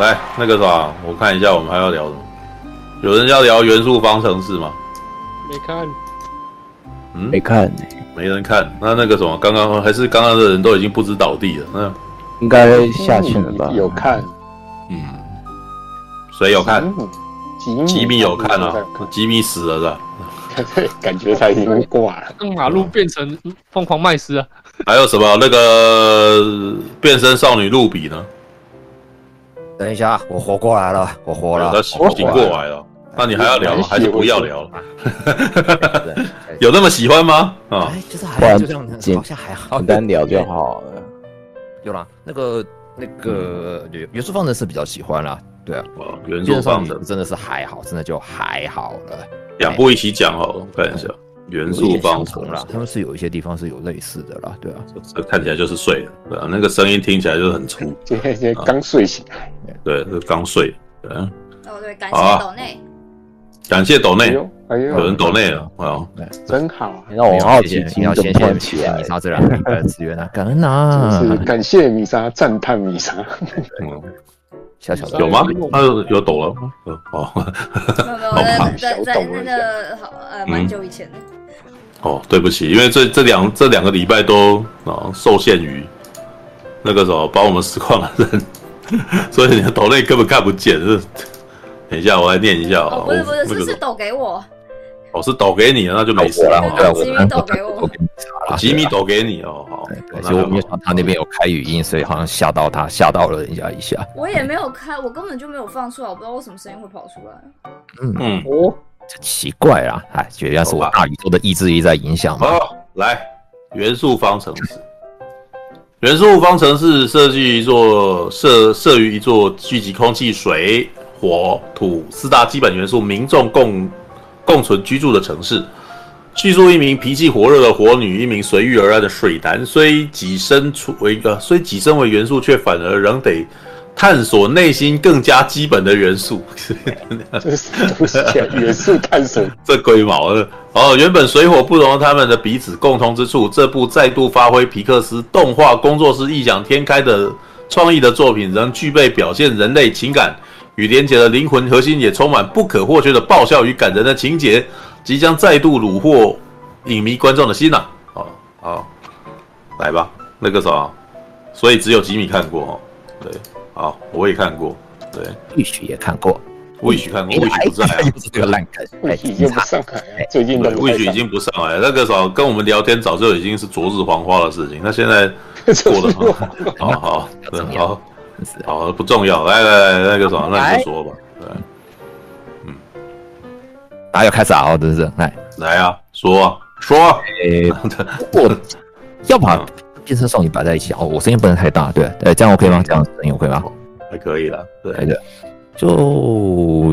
来那个啥，我看一下我们还要聊什么？有人要聊元素方程式吗？没看，嗯，没看，没人看。那那个什么，刚刚还是刚刚的人都已经不知倒地了。那应该下去了吧？有看，嗯，谁有看？吉米，吉米有看啊，吉米死了是吧？感觉他已经挂了。让马路变成疯狂麦斯啊！还有什么那个变身少女露比呢？等一下，我活过来了，我活了，他醒醒过来了。那你还要聊吗？还是不要聊了？有那么喜欢吗？啊，就是还就这样，好像还好，简单聊就好了。有啦，那个那个元元素方程是比较喜欢啦，对啊，元素方程真的是还好，真的就还好了。两部一起讲好了，看一下元素方程啦，他们是有一些地方是有类似的啦，对啊，这看起来就是睡了，对啊，那个声音听起来就是很粗，今天刚睡醒。来，对，是刚睡，对啊。哦对，感谢斗内，感谢斗内，有人斗内了，啊，真好，让我好奇，你要先先起来，米莎这两个资源啊，感恩啊，是感谢米莎，赞叹米莎，嗯。小小的有吗？他有有抖了吗？哦，没有没有，在在那个好呃蛮久以前的。哦，对不起，因为这这两这两个礼拜都啊受限于那个时候把我们实况的人，所以你的抖内根本看不见。是，等一下我来念一下啊。不是不是，是是抖给我。哦，是抖给你，那就没事了。吉米抖给我，吉米抖给你哦，好。其实我没有想他那边有开语音，所以好像吓到他，吓到了人家一下。我也没有开，我根本就没有放出来，我不知道为什么声音会跑出来。嗯嗯哦，这奇怪啊，哎，觉得是我大宇宙的意志力在影响吗？好，来，元素方程式。元素方程式设计一座设设于一座聚集空气、水、火、土四大基本元素，民众共。共存居住的城市，叙述一名脾气火热的火女，一名随遇而安的水男，虽己身处为一个，虽己身为元素，却反而仍得探索内心更加基本的元素。这是元素探索，这龟毛的哦！原本水火不容他们的彼此共通之处，这部再度发挥皮克斯动画工作室异想天开的创意的作品，仍具备表现人类情感。与连结的灵魂核心也充满不可或缺的爆笑与感人的情节，即将再度虏获影迷观众的心呐！好，好，来吧，那个啥，所以只有吉米看过哦，对，好，我也看过，对，魏许也看过，魏许看过，魏许不在啊，这个烂梗，魏许已经不上来，最近的魏许已经不上来，那个啥，跟我们聊天早就已经是昨日黄花的事情，那现在 过得好，好好，好。好，不重要。来来来，那个什么，那你就说吧。对，嗯，大家要开始啊，真是来。来啊，说啊说。诶，我要把变身少女摆在一起哦，我声音不能太大，对，呃，这样 OK 吗？这样声音 OK 吗？还可以了，对的。就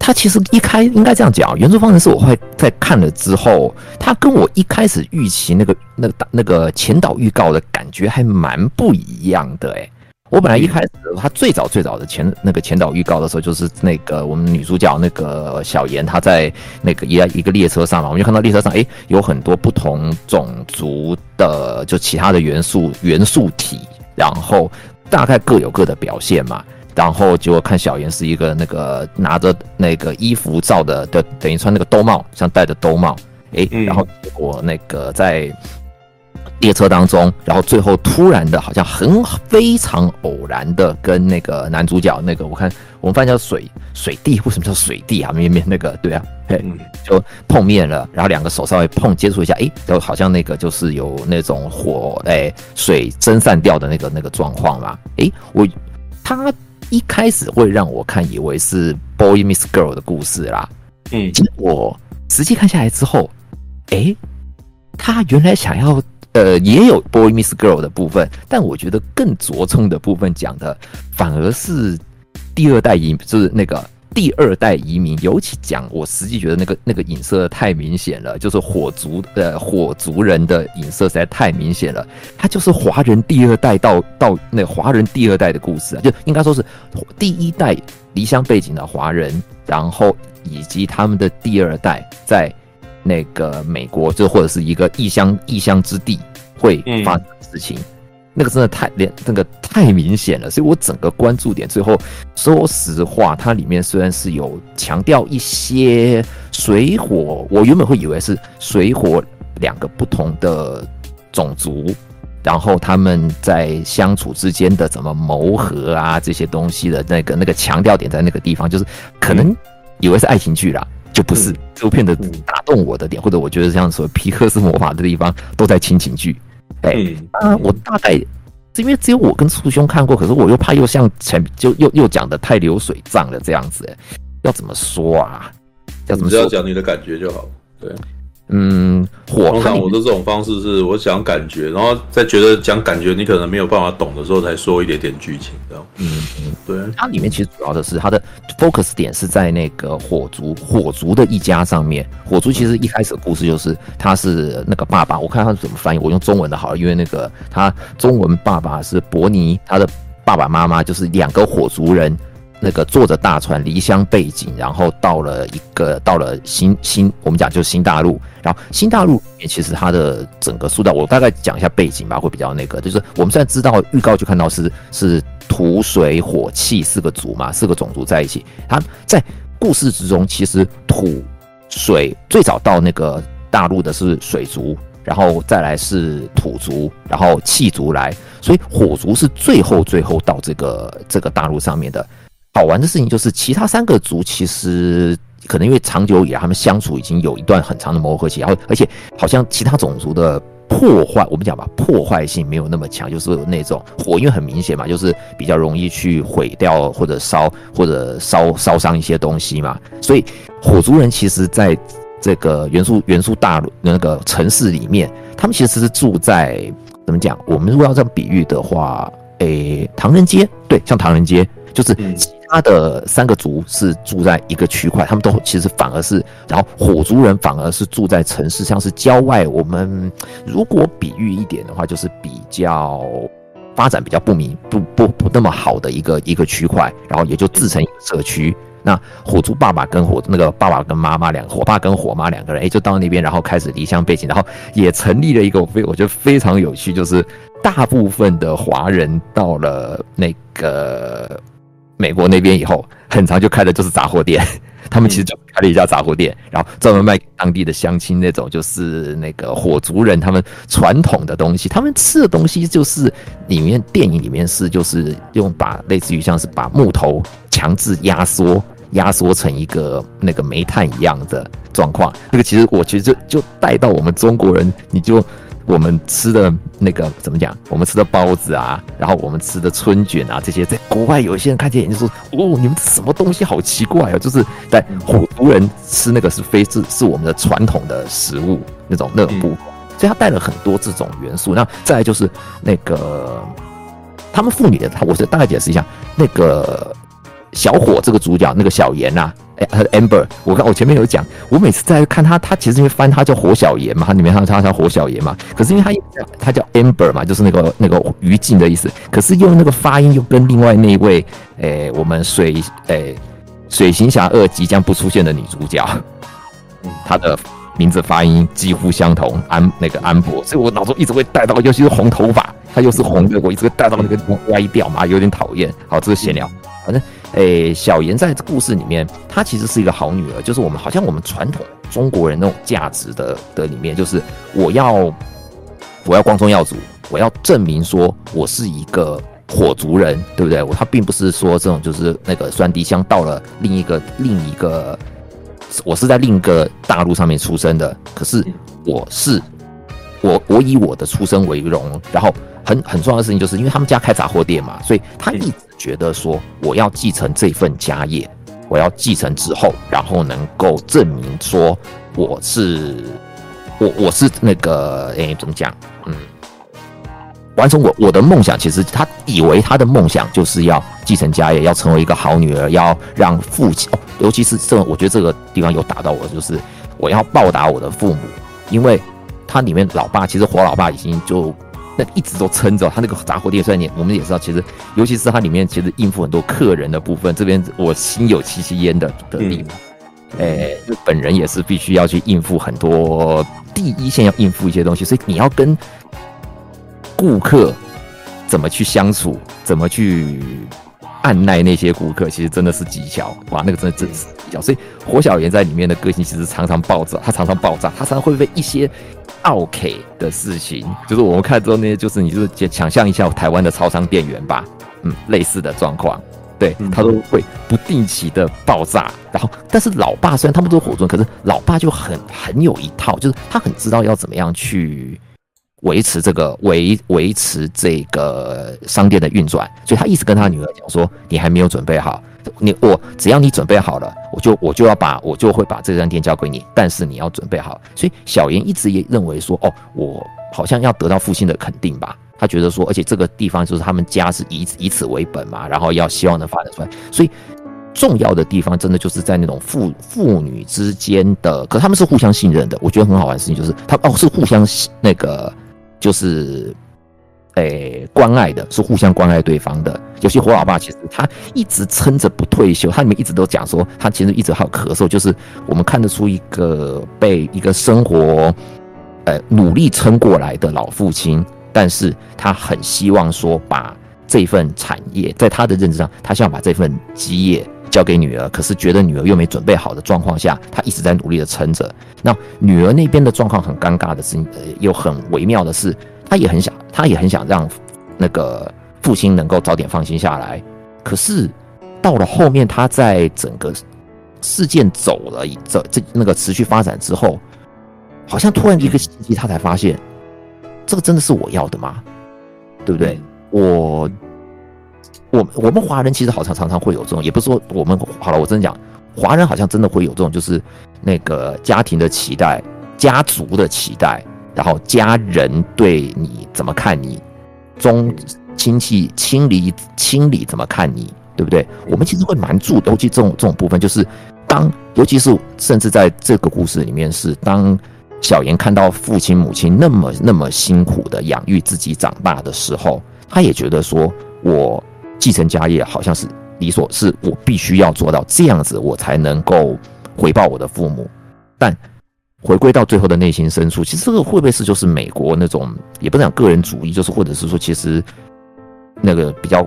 他其实一开应该这样讲，原著方程式我会在看了之后，他跟我一开始预期那个那个那个前导预告的感觉还蛮不一样的，诶。我本来一开始，他最早最早的前那个前导预告的时候，就是那个我们女主角那个小妍，她在那个一一个列车上嘛，我们就看到列车上，哎，有很多不同种族的就其他的元素元素体，然后大概各有各的表现嘛，然后结果看小妍是一个那个拿着那个衣服罩的的，等于穿那个兜帽，像戴着兜帽，哎，然后结果那个在。列车当中，然后最后突然的，好像很非常偶然的，跟那个男主角那个，我看我们翻译叫水水弟，为什么叫水弟啊？面面那个，对啊，嘿，就碰面了，然后两个手稍微碰接触一下，哎，就好像那个就是有那种火，哎，水蒸散掉的那个那个状况嘛。哎，我他一开始会让我看以为是 Boy Meets Girl 的故事啦，嗯，结果实际看下来之后，哎，他原来想要。呃，也有 boy miss girl 的部分，但我觉得更着重的部分讲的反而是第二代移，就是那个第二代移民。尤其讲，我实际觉得那个那个影射太明显了，就是火族的火族人的影射实在太明显了。他就是华人第二代到到那华人第二代的故事啊，就应该说是第一代离乡背景的华人，然后以及他们的第二代在。那个美国，就或者是一个异乡异乡之地会发生的事情，那个真的太连那个太明显了，所以我整个关注点最后，说实话，它里面虽然是有强调一些水火，我原本会以为是水火两个不同的种族，然后他们在相处之间的怎么谋合啊这些东西的那个那个强调点在那个地方，就是可能以为是爱情剧啦，就不是这部片的打动我的点，或者我觉得像说皮克斯魔法的地方都在亲情剧。哎、欸，啊，我大概是因为只有我跟促兄看过，可是我又怕又像前就又又讲的太流水账了这样子，欸，要怎么说啊？要怎么说？只要讲你的感觉就好。对。嗯，火通常我的这种方式是我讲感觉，然后再觉得讲感觉你可能没有办法懂的时候，才说一点点剧情，这样。嗯嗯，对。它里面其实主要的是它的 focus 点是在那个火族火族的一家上面。火族其实一开始的故事就是他是那个爸爸，我看他是怎么翻译，我用中文的好了，因为那个他中文爸爸是伯尼，他的爸爸妈妈就是两个火族人。那个坐着大船离乡背井，然后到了一个到了新新，我们讲就是新大陆。然后新大陆里面其实它的整个塑造，我大概讲一下背景吧，会比较那个。就是我们现在知道预告就看到是是土水火气四个族嘛，四个种族在一起。它在故事之中，其实土水最早到那个大陆的是水族，然后再来是土族，然后气族来，所以火族是最后最后到这个这个大陆上面的。好玩的事情就是，其他三个族其实可能因为长久以来他们相处已经有一段很长的磨合期，然后而且好像其他种族的破坏，我们讲吧，破坏性没有那么强，就是有那种火，因为很明显嘛，就是比较容易去毁掉或者烧或者烧烧伤一些东西嘛，所以火族人其实在这个元素元素大陆那个城市里面，他们其实是住在怎么讲？我们如果要这样比喻的话，诶，唐人街，对，像唐人街。就是其他的三个族是住在一个区块，他们都其实反而是，然后火族人反而是住在城市，像是郊外。我们如果比喻一点的话，就是比较发展比较不明不不不那么好的一个一个区块，然后也就自成一个社区。那火族爸爸跟火那个爸爸跟妈妈两个火爸跟火妈两个人，哎，就到那边，然后开始离乡背景，然后也成立了一个非我觉得非常有趣，就是大部分的华人到了那个。美国那边以后，很长就开的就是杂货店，他们其实就开了一家杂货店，然后专门卖给当地的乡亲那种，就是那个火族人他们传统的东西，他们吃的东西就是里面电影里面是就是用把类似于像是把木头强制压缩压缩成一个那个煤炭一样的状况，那个其实我其实就就带到我们中国人，你就。我们吃的那个怎么讲？我们吃的包子啊，然后我们吃的春卷啊，这些在国外有一些人看见就说：“哦，你们什么东西好奇怪啊！”就是在火族人吃那个是非是是我们的传统的食物那种那种部分，所以他带了很多这种元素。那再来就是那个他们妇女的，他我是大概解释一下那个小火这个主角那个小严呐。哎，他的 Amber，我看我前面有讲，我每次在看他，他其实因为翻他叫火小严嘛，他里面他他叫火小严嘛，可是因为他他叫 Amber 嘛，就是那个那个于静的意思，可是用那个发音又跟另外那一位，哎，我们水哎水行侠二即将不出现的女主角，她的名字发音几乎相同，安那个安博，所以我脑中一直会带到，尤其是红头发，他又是红的，我一直会带到那个歪掉嘛，有点讨厌。好，这是闲聊，反正。诶、欸，小妍在故事里面，她其实是一个好女儿，就是我们好像我们传统中国人那种价值的的里面，就是我要我要光宗耀祖，我要证明说我是一个火族人，对不对？我他并不是说这种就是那个酸滴香到了另一个另一个，我是在另一个大陆上面出生的，可是我是我我以我的出生为荣，然后很很重要的事情就是因为他们家开杂货店嘛，所以他一直。觉得说我要继承这份家业，我要继承之后，然后能够证明说我是我我是那个诶、欸，怎么讲？嗯，完成我我的梦想。其实他以为他的梦想就是要继承家业，要成为一个好女儿，要让父亲哦，尤其是这，我觉得这个地方有打到我，就是我要报答我的父母，因为他里面老爸其实火老爸已经就。那一直都撑着，他那个杂货店，虽然你我们也知道，其实尤其是它里面其实应付很多客人的部分，这边我心有戚戚焉的的地方，哎，日本人也是必须要去应付很多第一线要应付一些东西，所以你要跟顾客怎么去相处，怎么去按耐那些顾客，其实真的是技巧。哇，那个真的真是技巧。所以火小岩在里面的个性其实常常爆炸，他常常爆炸，他常常会被一些奥客的事情，就是我们看之后那些，就是你就是想象一下台湾的超商店员吧，嗯，类似的状况。对，他都会不定期的爆炸，然后，但是老爸虽然他们都是火尊，可是老爸就很很有一套，就是他很知道要怎么样去维持这个维维持这个商店的运转，所以他一直跟他女儿讲说：“你还没有准备好，你我只要你准备好了，我就我就要把我就会把这张店交给你，但是你要准备好。”所以小严一直也认为说：“哦，我好像要得到父亲的肯定吧。”他觉得说，而且这个地方就是他们家是以以此为本嘛，然后要希望能发展出来，所以重要的地方真的就是在那种父父女之间的，可他们是互相信任的。我觉得很好玩的事情就是，他哦是互相那个就是诶、关爱的，是互相关爱对方的。有些火老爸其实他一直撑着不退休，他里面一直都讲说，他其实一直还有咳嗽，就是我们看得出一个被一个生活呃努力撑过来的老父亲。但是他很希望说，把这份产业在他的认知上，他希望把这份基业交给女儿。可是觉得女儿又没准备好的状况下，他一直在努力的撑着。那女儿那边的状况很尴尬的是，呃，又很微妙的是，他也很想，他也很想让那个父亲能够早点放心下来。可是到了后面，他在整个事件走了这这那个持续发展之后，好像突然一个契机，他才发现。这个真的是我要的吗？对不对？我我我们华人其实好像常常会有这种，也不是说我们好了，我真的讲，华人好像真的会有这种，就是那个家庭的期待、家族的期待，然后家人对你怎么看你，中亲戚亲离亲里怎么看你，对不对？我们其实会蛮注，尤其这种这种部分，就是当尤其是甚至在这个故事里面是当。小严看到父亲母亲那么那么辛苦的养育自己长大的时候，他也觉得说，我继承家业好像是理所，是我必须要做到这样子，我才能够回报我的父母。但回归到最后的内心深处，其实这个会不会是就是美国那种，也不能讲个人主义，就是或者是说，其实那个比较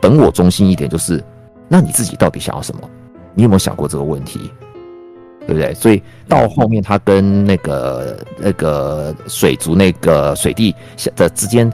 本我中心一点，就是那你自己到底想要什么？你有没有想过这个问题？对不对？所以到后面，他跟那个那个水族那个水弟的之间，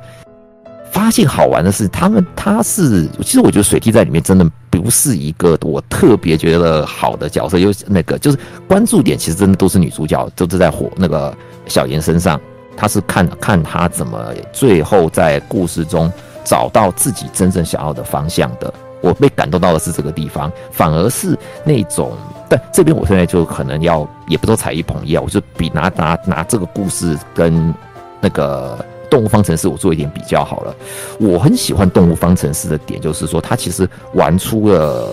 发现好玩的是，他们他是其实我觉得水滴在里面真的不是一个我特别觉得好的角色，又那个就是关注点其实真的都是女主角，都是在火那个小妍身上，他是看看他怎么最后在故事中找到自己真正想要的方向的。我被感动到的是这个地方，反而是那种，但这边我现在就可能要，也不说踩一捧一啊，我就比拿拿拿这个故事跟那个动物方程式我做一点比较好了。我很喜欢动物方程式的点，就是说它其实玩出了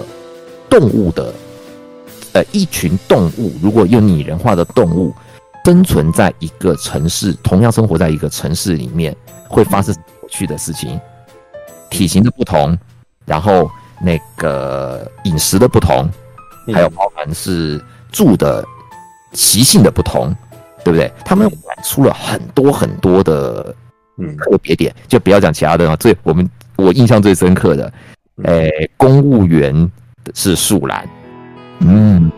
动物的，呃，一群动物如果用拟人化的动物生存在一个城市，同样生活在一个城市里面，会发生有趣的事情，体型的不同。然后那个饮食的不同，还有包含是住的习性的不同，对不对？他们玩出了很多很多的嗯特别点，就不要讲其他的啊。最我们我印象最深刻的，诶，公务员是树懒，嗯。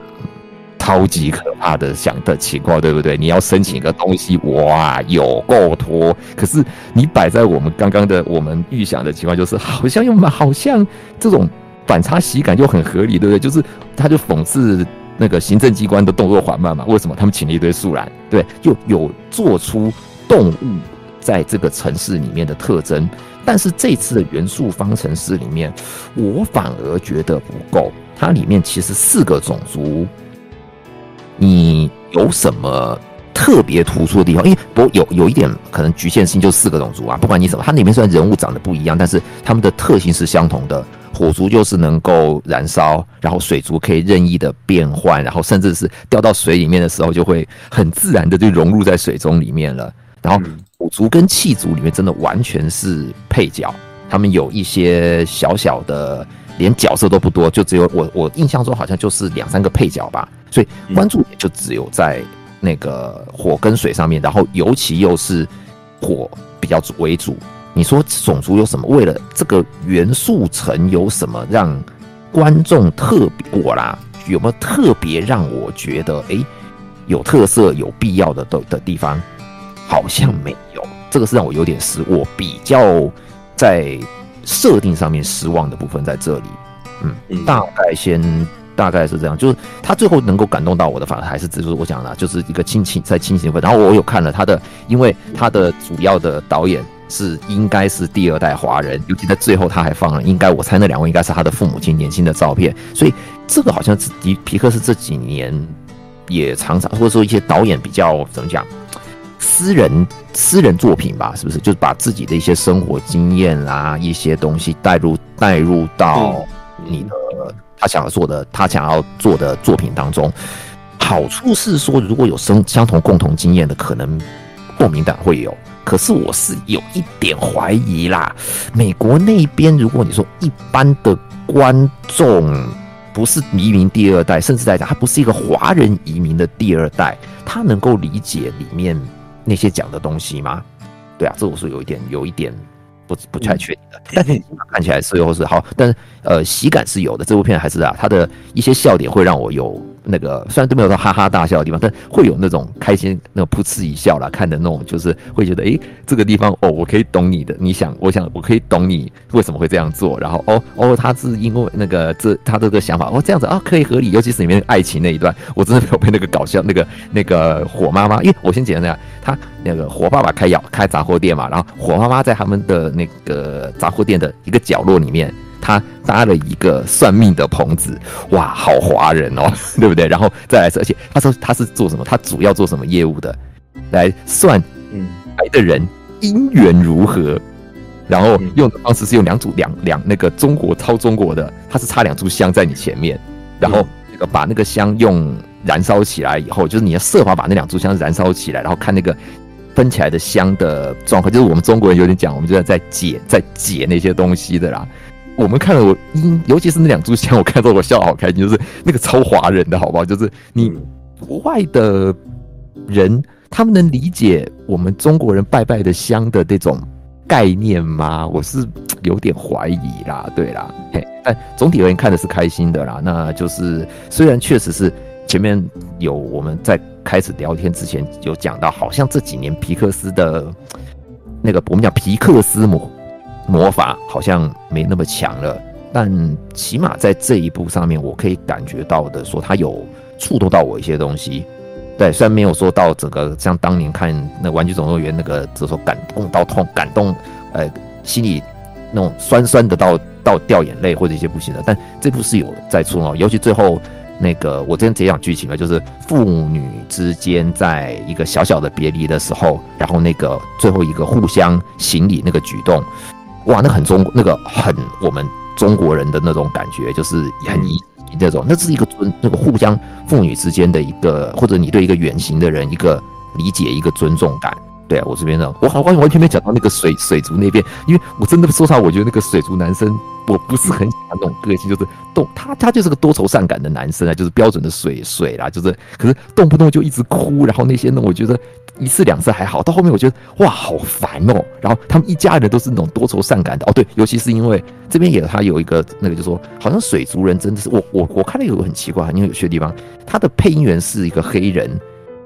超级可怕的想的情况，对不对？你要申请一个东西，哇，有够拖。可是你摆在我们刚刚的我们预想的情况，就是好像又好像这种反差喜感又很合理，对不对？就是他就讽刺那个行政机关的动作缓慢嘛。为什么他们请了一堆树懒？对，又有做出动物在这个城市里面的特征。但是这次的元素方程式里面，我反而觉得不够。它里面其实四个种族。你有什么特别突出的地方？因为不有有一点可能局限性，就四个种族啊。不管你什么，它里面虽然人物长得不一样，但是他们的特性是相同的。火族就是能够燃烧，然后水族可以任意的变换，然后甚至是掉到水里面的时候，就会很自然的就融入在水中里面了。然后火族跟气族里面真的完全是配角，他们有一些小小的。连角色都不多，就只有我，我印象中好像就是两三个配角吧，所以关注点就只有在那个火跟水上面，然后尤其又是火比较为主，你说种族有什么？为了这个元素层有什么让观众特别我啦？有没有特别让我觉得哎、欸、有特色、有必要的的的地方？好像没有，这个是让我有点失，我比较在设定上面失望的部分在这里。嗯，大概先大概是这样，就是他最后能够感动到我的，反而还是就是我讲的，就是一个亲情在亲情分。然后我有看了他的，因为他的主要的导演。是应该是第二代华人，尤其在最后他还放了，应该我猜那两位应该是他的父母亲年轻的照片，所以这个好像是皮皮克斯这几年也常常或者说一些导演比较怎么讲，私人私人作品吧，是不是？就是把自己的一些生活经验啊，一些东西带入带入到你的他想要做的他想要做的作品当中。好处是说，如果有生相同共同经验的，可能共鸣感会有。可是我是有一点怀疑啦，美国那边，如果你说一般的观众不是移民第二代，甚至来讲他不是一个华人移民的第二代，他能够理解里面那些讲的东西吗？对啊，这我是有一点有一点不不太确定的。但是看起来最后是好，但是呃喜感是有的。这部片还是啊，它的一些笑点会让我有。那个虽然都没有到哈哈大笑的地方，但会有那种开心，那种噗嗤一笑啦，看的那种就是会觉得，诶，这个地方哦，我可以懂你的，你想，我想，我可以懂你为什么会这样做，然后哦哦，他是因为那个这他这个想法，哦这样子啊，可以合理，尤其是里面爱情那一段，我真的没有被那个搞笑，那个那个火妈妈，因为我先讲一下，他那个火爸爸开药开杂货店嘛，然后火妈妈在他们的那个杂货店的一个角落里面。他搭了一个算命的棚子，哇，好华人哦，对不对？然后再来，而且他说他是做什么？他主要做什么业务的？来算，嗯，来的人姻缘如何？然后用的方式是用两组两两那个中国超中国的，他是插两炷香在你前面，然后那个把那个香用燃烧起来以后，就是你要设法把那两炷香燃烧起来，然后看那个分起来的香的状况，就是我们中国人有点讲，我们就在在解在解那些东西的啦。我们看了我，尤其是那两炷香，我看到我笑好开心，就是那个超华人的好不好？就是你国外的人，他们能理解我们中国人拜拜的香的这种概念吗？我是 有点怀疑啦，对啦，嘿，但总体而言看的是开心的啦。那就是虽然确实是前面有我们在开始聊天之前有讲到，好像这几年皮克斯的那个我们讲皮克斯魔。魔法好像没那么强了，但起码在这一步上面，我可以感觉到的，说他有触动到我一些东西。对，虽然没有说到整个像当年看那《玩具总动员》那个，就说感动到痛、感动，呃，心里那种酸酸的到到掉眼泪或者一些不行的，但这部是有在触动，尤其最后那个我今天讲剧情了，就是父女之间在一个小小的别离的时候，然后那个最后一个互相行礼那个举动。哇，那很中，那个很我们中国人的那种感觉，就是很一那种，那是一个尊，那个互相父女之间的一个，或者你对一个远行的人一个理解，一个尊重感。对啊，我这边呢，我好像完全没讲到那个水水族那边，因为我真的说实话，我觉得那个水族男生，我不是很喜欢那种个性，就是动他他就是个多愁善感的男生啊，就是标准的水水啦，就是可是动不动就一直哭，然后那些呢，我觉得。一次两次还好，到后面我觉得哇，好烦哦。然后他们一家人都是那种多愁善感的哦。对，尤其是因为这边也他有一个那个，就是说好像水族人真的是我我我看了有个很奇怪，因为有些地方他的配音员是一个黑人，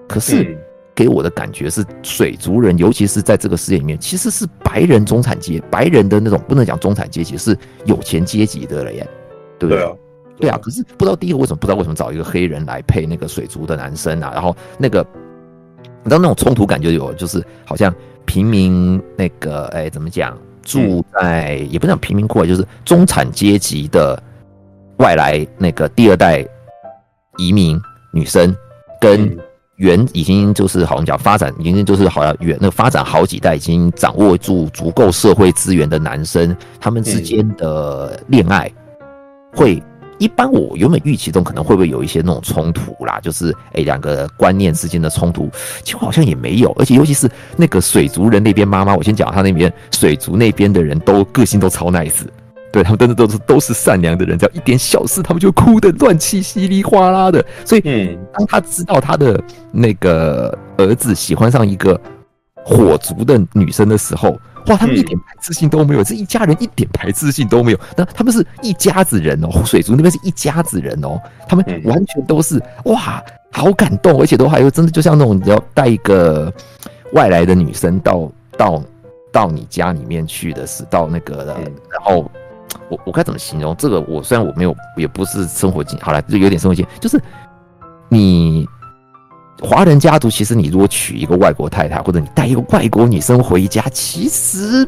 可是给我的感觉是水族人，尤其是在这个世界里面，其实是白人中产阶白人的那种不能讲中产阶级，是有钱阶级的了耶，对不对？对啊，对啊。可是不知道第一个为什么不知道为什么找一个黑人来配那个水族的男生啊？然后那个。你知道那种冲突感就有，就是好像平民那个，哎，怎么讲？住在也不是讲贫民窟，就是中产阶级的外来那个第二代移民女生，跟原已经就是好像讲发展，已经就是好像原那发展好几代，已经掌握住足够社会资源的男生，他们之间的恋爱会。一般我原本预期中可能会不会有一些那种冲突啦，就是哎两个观念之间的冲突，结果好像也没有，而且尤其是那个水族人那边妈妈，我先讲他那边水族那边的人都个性都超 nice，对他们真的都是都是善良的人，只要一点小事他们就哭得乱七稀里哗啦的，所以当他知道他的那个儿子喜欢上一个火族的女生的时候，哇，他们一点排斥性都没有，这一家人一点排斥性都没有。那他们是一家子人哦，水族那边是一家子人哦，他们完全都是哇，好感动，而且都还有真的就像那种你要带一个外来的女生到到到你家里面去的是到那个的，然后我我该怎么形容这个？我虽然我没有也不是生活经验，好了，就有点生活经验，就是你。华人家族其实，你如果娶一个外国太太，或者你带一个外国女生回家，其实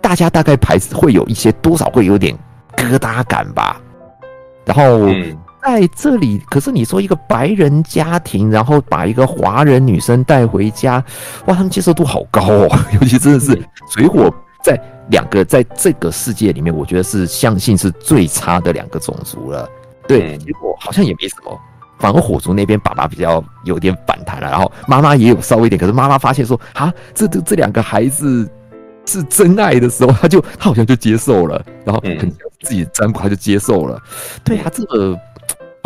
大家大概排会有一些多少会有点疙瘩感吧。然后在这里，可是你说一个白人家庭，然后把一个华人女生带回家，哇，他们接受度好高哦。尤其真的是水火在两个在这个世界里面，我觉得是相信是最差的两个种族了。对，结果好像也没什么。反而火族那边爸爸比较有点反弹了，然后妈妈也有稍微一点，可是妈妈发现说啊，这这这两个孩子是真爱的时候，他就他好像就接受了，然后很自己占卜他就接受了。对啊，这个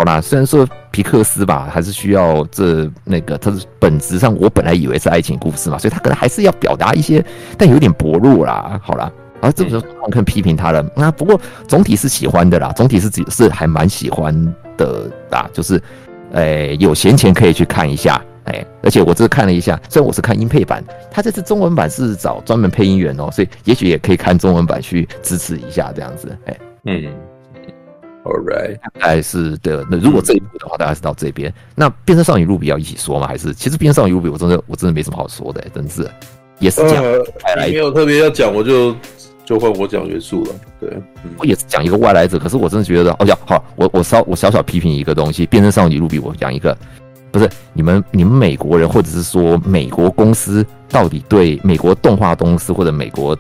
好啦，虽然说皮克斯吧，还是需要这那个，他是本质上我本来以为是爱情故事嘛，所以他可能还是要表达一些，但有点薄弱啦。好啦，啊这个时候可能批评他了，那不过总体是喜欢的啦，总体是是还蛮喜欢的啦，就是。哎，有闲钱可以去看一下，哎，而且我这看了一下，虽然我是看英配版，他这次中文版是找专门配音员哦，所以也许也可以看中文版去支持一下这样子，哎，嗯，All right，大概是的。那如果这一部的话，大概是到这边。那变身少女露比要一起说吗？还是其实变身少女露比我真的我真的没什么好说的，真是也是讲，呃、没有特别要讲，我就。就换我讲元素了，对，嗯、我也是讲一个外来者，可是我真的觉得，哦呀，好，我我稍我小小批评一个东西，变身少女露比，我讲一个，不是你们你们美国人或者是说美国公司到底对美国动画公司或者美国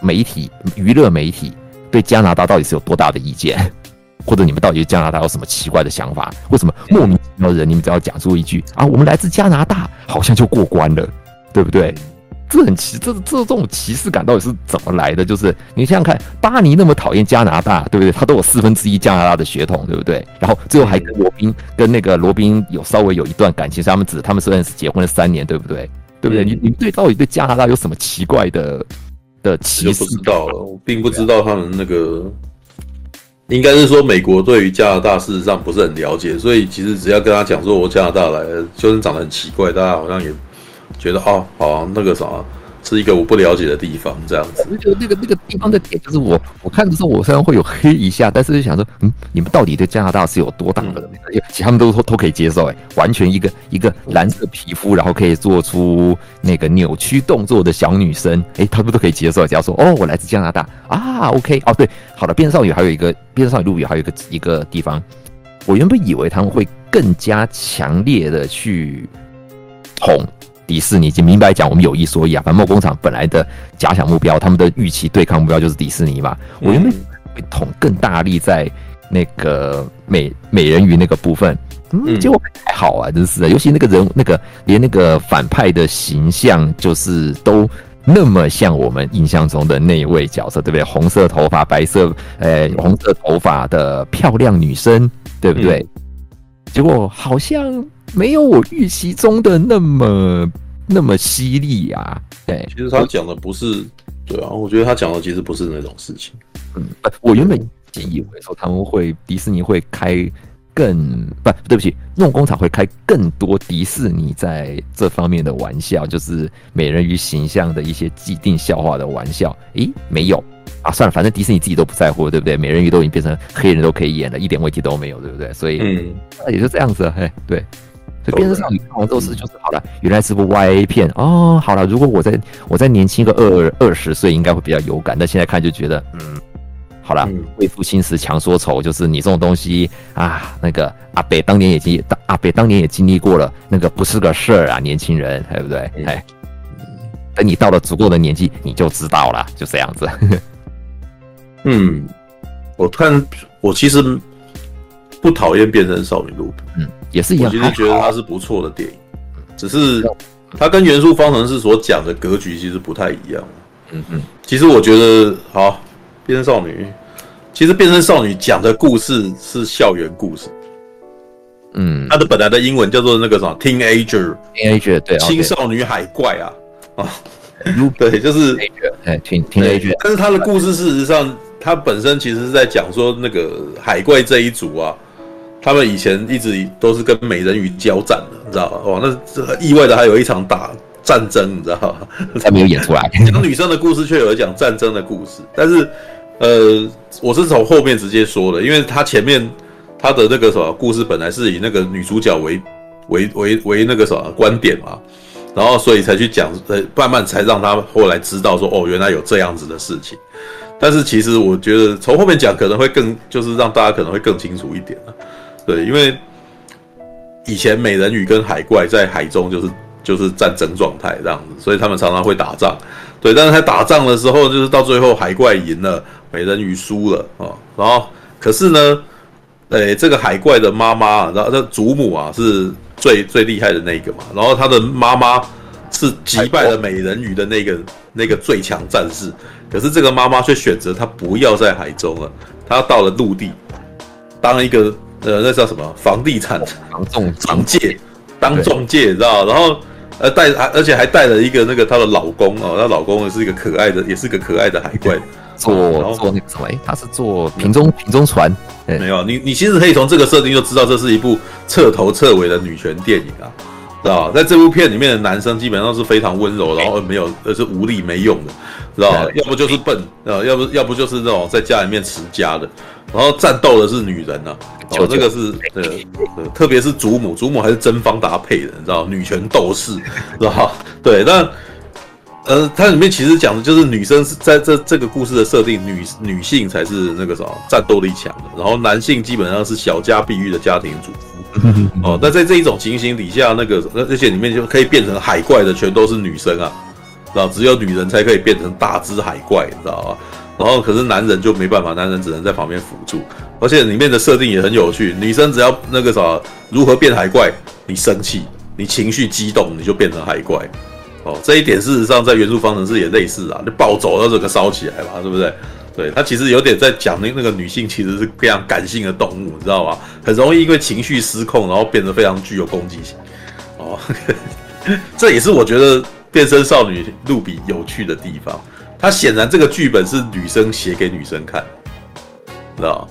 媒体娱乐媒体对加拿大到底是有多大的意见，或者你们到底对加拿大有什么奇怪的想法？为什么莫名其妙的人你们只要讲出一句啊，我们来自加拿大，好像就过关了，对不对？这很奇，这这这种歧视感到底是怎么来的？就是你想想看，巴尼那么讨厌加拿大，对不对？他都有四分之一加拿大的血统，对不对？然后最后还跟罗宾跟那个罗宾有稍微有一段感情，是他们只他们虽然是结婚了三年，对不对？对不对？你你对到底对加拿大有什么奇怪的的歧视？不知道了，我并不知道他们那个，应该是说美国对于加拿大事实上不是很了解，所以其实只要跟他讲说我加拿大来的，就是长得很奇怪，大家好像也。觉得哦，好、那个啥，是一个我不了解的地方，这样子。我觉得那个那个地方的点，就是我我看的时候，我虽然会有黑一下，但是就想说，嗯，你们到底对加拿大是有多大的？嗯、其他们都都可以接受，哎，完全一个一个蓝色皮肤，然后可以做出那个扭曲动作的小女生，哎，他们都可以接受。只要说，哦，我来自加拿大啊，OK，哦，对，好的。变身少女还有一个变身少女露比还有一个一个地方，我原本以为他们会更加强烈的去捅。迪士尼，就明白讲，我们有一说一啊。反正梦工厂本来的假想目标，他们的预期对抗目标就是迪士尼嘛。我原本会捅更大力在那个美美人鱼那个部分，嗯，结果还好啊，真是的。尤其那个人，那个连那个反派的形象，就是都那么像我们印象中的那一位角色，对不对？红色头发，白色，呃，红色头发的漂亮女生，对不对？结果好像。没有我预期中的那么那么犀利啊！对，其实他讲的不是对啊，我觉得他讲的其实不是那种事情。嗯，我原本以为说他们会迪士尼会开更不对不起，梦工厂会开更多迪士尼在这方面的玩笑，就是美人鱼形象的一些既定笑话的玩笑。诶，没有啊，算了，反正迪士尼自己都不在乎，对不对？美人鱼都已经变成黑人都可以演了，一点问题都没有，对不对？所以嗯，那也就这样子，嘿，对。所以变身少女看完之后是就是好了，原来是部 YA 片哦。好了，如果我在我在年轻个二二十岁，应该会比较有感。但现在看就觉得，嗯，好了，为赋新词强说愁，就是你这种东西啊，那个阿北当年也经阿北当年也经历过了，那个不是个事儿啊，年轻人，对不对？哎，等你到了足够的年纪，你就知道了，就这样子。嗯，我看我其实不讨厌变身少女路，嗯。也是一样，我其实觉得它是不错的电影，只是它跟元素方程式所讲的格局其实不太一样。嗯嗯，其实我觉得，好，变身少女，其实变身少女讲的故事是校园故事。嗯，它的本来的英文叫做那个什么，teenager，teenager，对，青少女海怪啊。啊，对，就是哎，听听了一句，但是它的故事事实上，它本身其实是在讲说那个海怪这一族啊，他们以前一直都是跟美人鱼交战的，你知道吧？哇，那这意外的还有一场打战争，你知道吧？他没有演出来。讲女生的故事，却有讲战争的故事，但是呃，我是从后面直接说的，因为他前面他的那个什么故事本来是以那个女主角为为为为那个什么观点嘛。然后，所以才去讲，呃，慢慢才让他后来知道说，哦，原来有这样子的事情。但是其实我觉得从后面讲可能会更，就是让大家可能会更清楚一点了。对，因为以前美人鱼跟海怪在海中就是就是战争状态这样子，所以他们常常会打仗。对，但是他打仗的时候，就是到最后海怪赢了，美人鱼输了啊、然后可是呢，诶，这个海怪的妈妈，然后这祖母啊是。最最厉害的那个嘛，然后他的妈妈是击败了美人鱼的那个那个最强战士，可是这个妈妈却选择她不要在海中了，她到了陆地，当一个呃那叫什么房地产房仲中介，当中介，你知道？然后呃带而且还带了一个那个她的老公哦，她老公也是一个可爱的，也是个可爱的海怪。做做那个什么？他是做瓶中瓶中船。没有你，你其实可以从这个设定就知道，这是一部彻头彻尾的女权电影啊，知道吧？在这部片里面的男生基本上是非常温柔，然后没有，而是无力没用的，知道吧？要不就是笨，呃，要不要不就是那种在家里面持家的，然后战斗的是女人呐、啊？哦，这个是呃，特别是祖母，祖母还是真方搭配的，你知道，女权斗士，知道吧？对，但。呃，它里面其实讲的就是女生是在这这个故事的设定，女女性才是那个什么战斗力强的，然后男性基本上是小家碧玉的家庭主妇。哦，那在这一种情形底下，那个那这些里面就可以变成海怪的全都是女生啊，知道？只有女人才可以变成大只海怪，你知道吧？然后可是男人就没办法，男人只能在旁边辅助。而且里面的设定也很有趣，女生只要那个啥如何变海怪，你生气，你情绪激动，你就变成海怪。哦，这一点事实上在元素方程式也类似啊，就暴走到这个烧起来嘛，对不对？对，它其实有点在讲那那个女性其实是非常感性的动物，你知道吗？很容易因为情绪失控，然后变得非常具有攻击性。哦，这也是我觉得变身少女露比有趣的地方。它显然这个剧本是女生写给女生看，知道？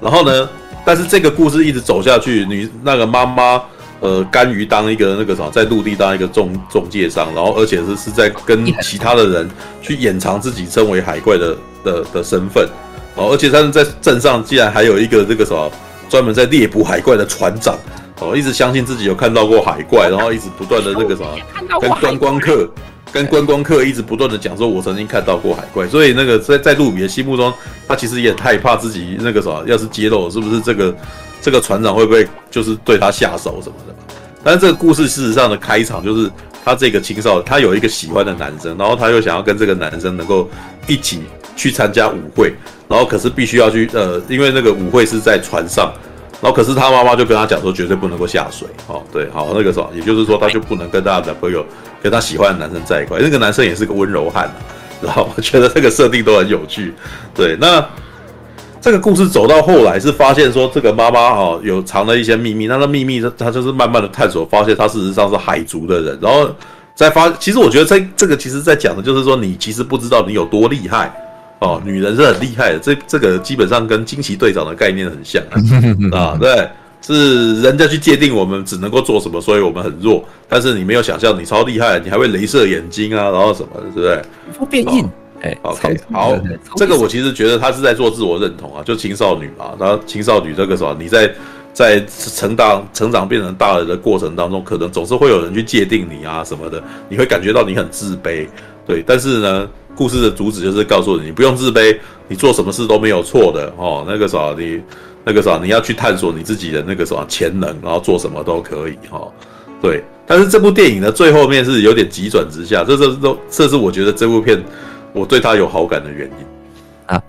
然后呢，但是这个故事一直走下去，女那个妈妈。呃，甘于当一个那个啥，在陆地当一个中中介商，然后而且是是在跟 其他的人去掩藏自己身为海怪的的的身份，哦，而且他们在镇上竟然还有一个这个什么专门在猎捕海怪的船长，哦，一直相信自己有看到过海怪，然后一直不断的那个什么跟观光客跟观光客一直不断的讲说，我曾经看到过海怪，所以那个在在陆比的心目中，他其实也害怕自己那个什么，要是揭露是不是这个。这个船长会不会就是对他下手什么的？但是这个故事事实上的开场就是他这个青少年，他有一个喜欢的男生，然后他又想要跟这个男生能够一起去参加舞会，然后可是必须要去呃，因为那个舞会是在船上，然后可是他妈妈就跟他讲说绝对不能够下水哦，对，好那个什么，也就是说他就不能跟他的朋友跟他喜欢的男生在一块，那个男生也是个温柔汉，然后我觉得这个设定都很有趣，对，那。这个故事走到后来是发现说，这个妈妈哦有藏了一些秘密，那那秘密她就是慢慢的探索，发现她事实上是海族的人，然后再发，其实我觉得这这个其实在讲的就是说，你其实不知道你有多厉害哦，女人是很厉害的，这这个基本上跟惊奇队长的概念很像啊，对，是人家去界定我们只能够做什么，所以我们很弱，但是你没有想象你超厉害，你还会镭射眼睛啊，然后什么的，对不对？会变硬。哎，OK，好，这个我其实觉得他是在做自我认同啊，就青少女嘛，然后青少女这个时候，你在在成长、成长变成大人的过程当中，可能总是会有人去界定你啊什么的，你会感觉到你很自卑，对。但是呢，故事的主旨就是告诉你，你不用自卑，你做什么事都没有错的哦。那个时候你那个时候你要去探索你自己的那个什么潜能，然后做什么都可以哈、哦。对，但是这部电影的最后面是有点急转直下，这这都这是我觉得这部片。我对他有好感的原因啊，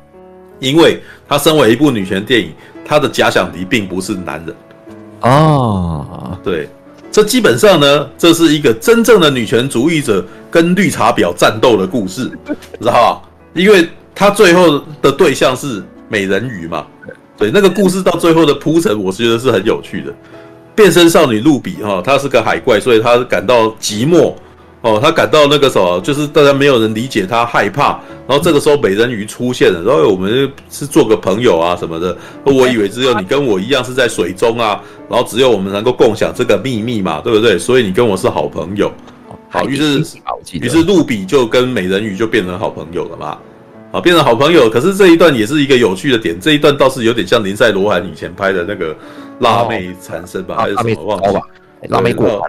因为他身为一部女权电影，他的假想敌并不是男人哦。对，这基本上呢，这是一个真正的女权主义者跟绿茶婊战斗的故事，知道吧？因为他最后的对象是美人鱼嘛，对，那个故事到最后的铺陈，我觉得是很有趣的。变身少女露比哈，她是个海怪，所以她感到寂寞。哦，他感到那个什么，就是大家没有人理解他，害怕。然后这个时候美人鱼出现了，然后我们是做个朋友啊什么的。我以为只有你跟我一样是在水中啊，然后只有我们能够共享这个秘密嘛，对不对？所以你跟我是好朋友。好，于是于是露比就跟美人鱼就变成好朋友了嘛。好，变成好朋友。可是这一段也是一个有趣的点，这一段倒是有点像林赛罗韩以前拍的那个辣妹缠身吧，还是什么忘记。辣妹过，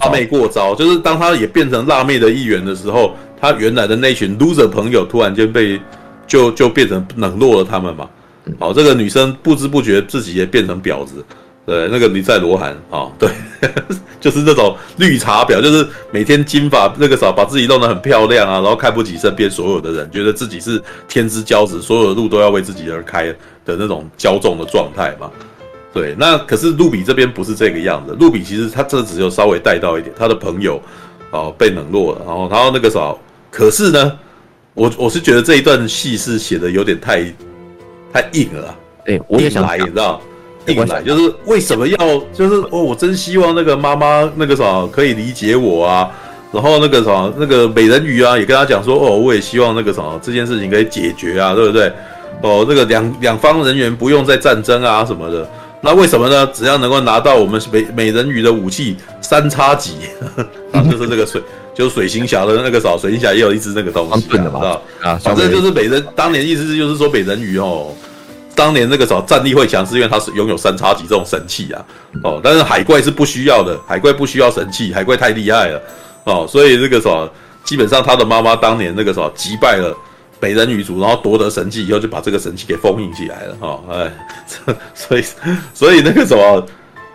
辣妹过招，就是当他也变成辣妹的一员的时候，他原来的那群 loser 朋友突然间被就就变成冷落了他们嘛。好，这个女生不知不觉自己也变成婊子，对，那个林赛罗涵啊，对，就是那种绿茶婊，就是每天金发那个啥，把自己弄得很漂亮啊，然后看不起身边所有的人，觉得自己是天之骄子，所有的路都要为自己而开的那种骄纵的状态嘛。对，那可是露比这边不是这个样子。露比其实他这只有稍微带到一点，他的朋友哦被冷落了，然后然后那个啥，可是呢，我我是觉得这一段戏是写的有点太太硬了。哎，我也想来，你知道，硬来就是为什么要就是哦，我真希望那个妈妈那个啥可以理解我啊，然后那个啥那个美人鱼啊也跟他讲说哦，我也希望那个什么这件事情可以解决啊，对不对？哦，那个两两方人员不用再战争啊什么的。那为什么呢？只要能够拿到我们美美人鱼的武器三叉戟，啊，就是这个水，就是水行侠的那个啥，水行侠也有一只那个东西，知道啊？反正就是美人，当年意思就是说美人鱼哦，当年那个啥战力会强，是因为它是拥有三叉戟这种神器啊。哦，但是海怪是不需要的，海怪不需要神器，海怪太厉害了哦，所以这个啥，基本上他的妈妈当年那个啥击败了。美人鱼族，然后夺得神器以后，就把这个神器给封印起来了，哈，哎，所以所以那个什么，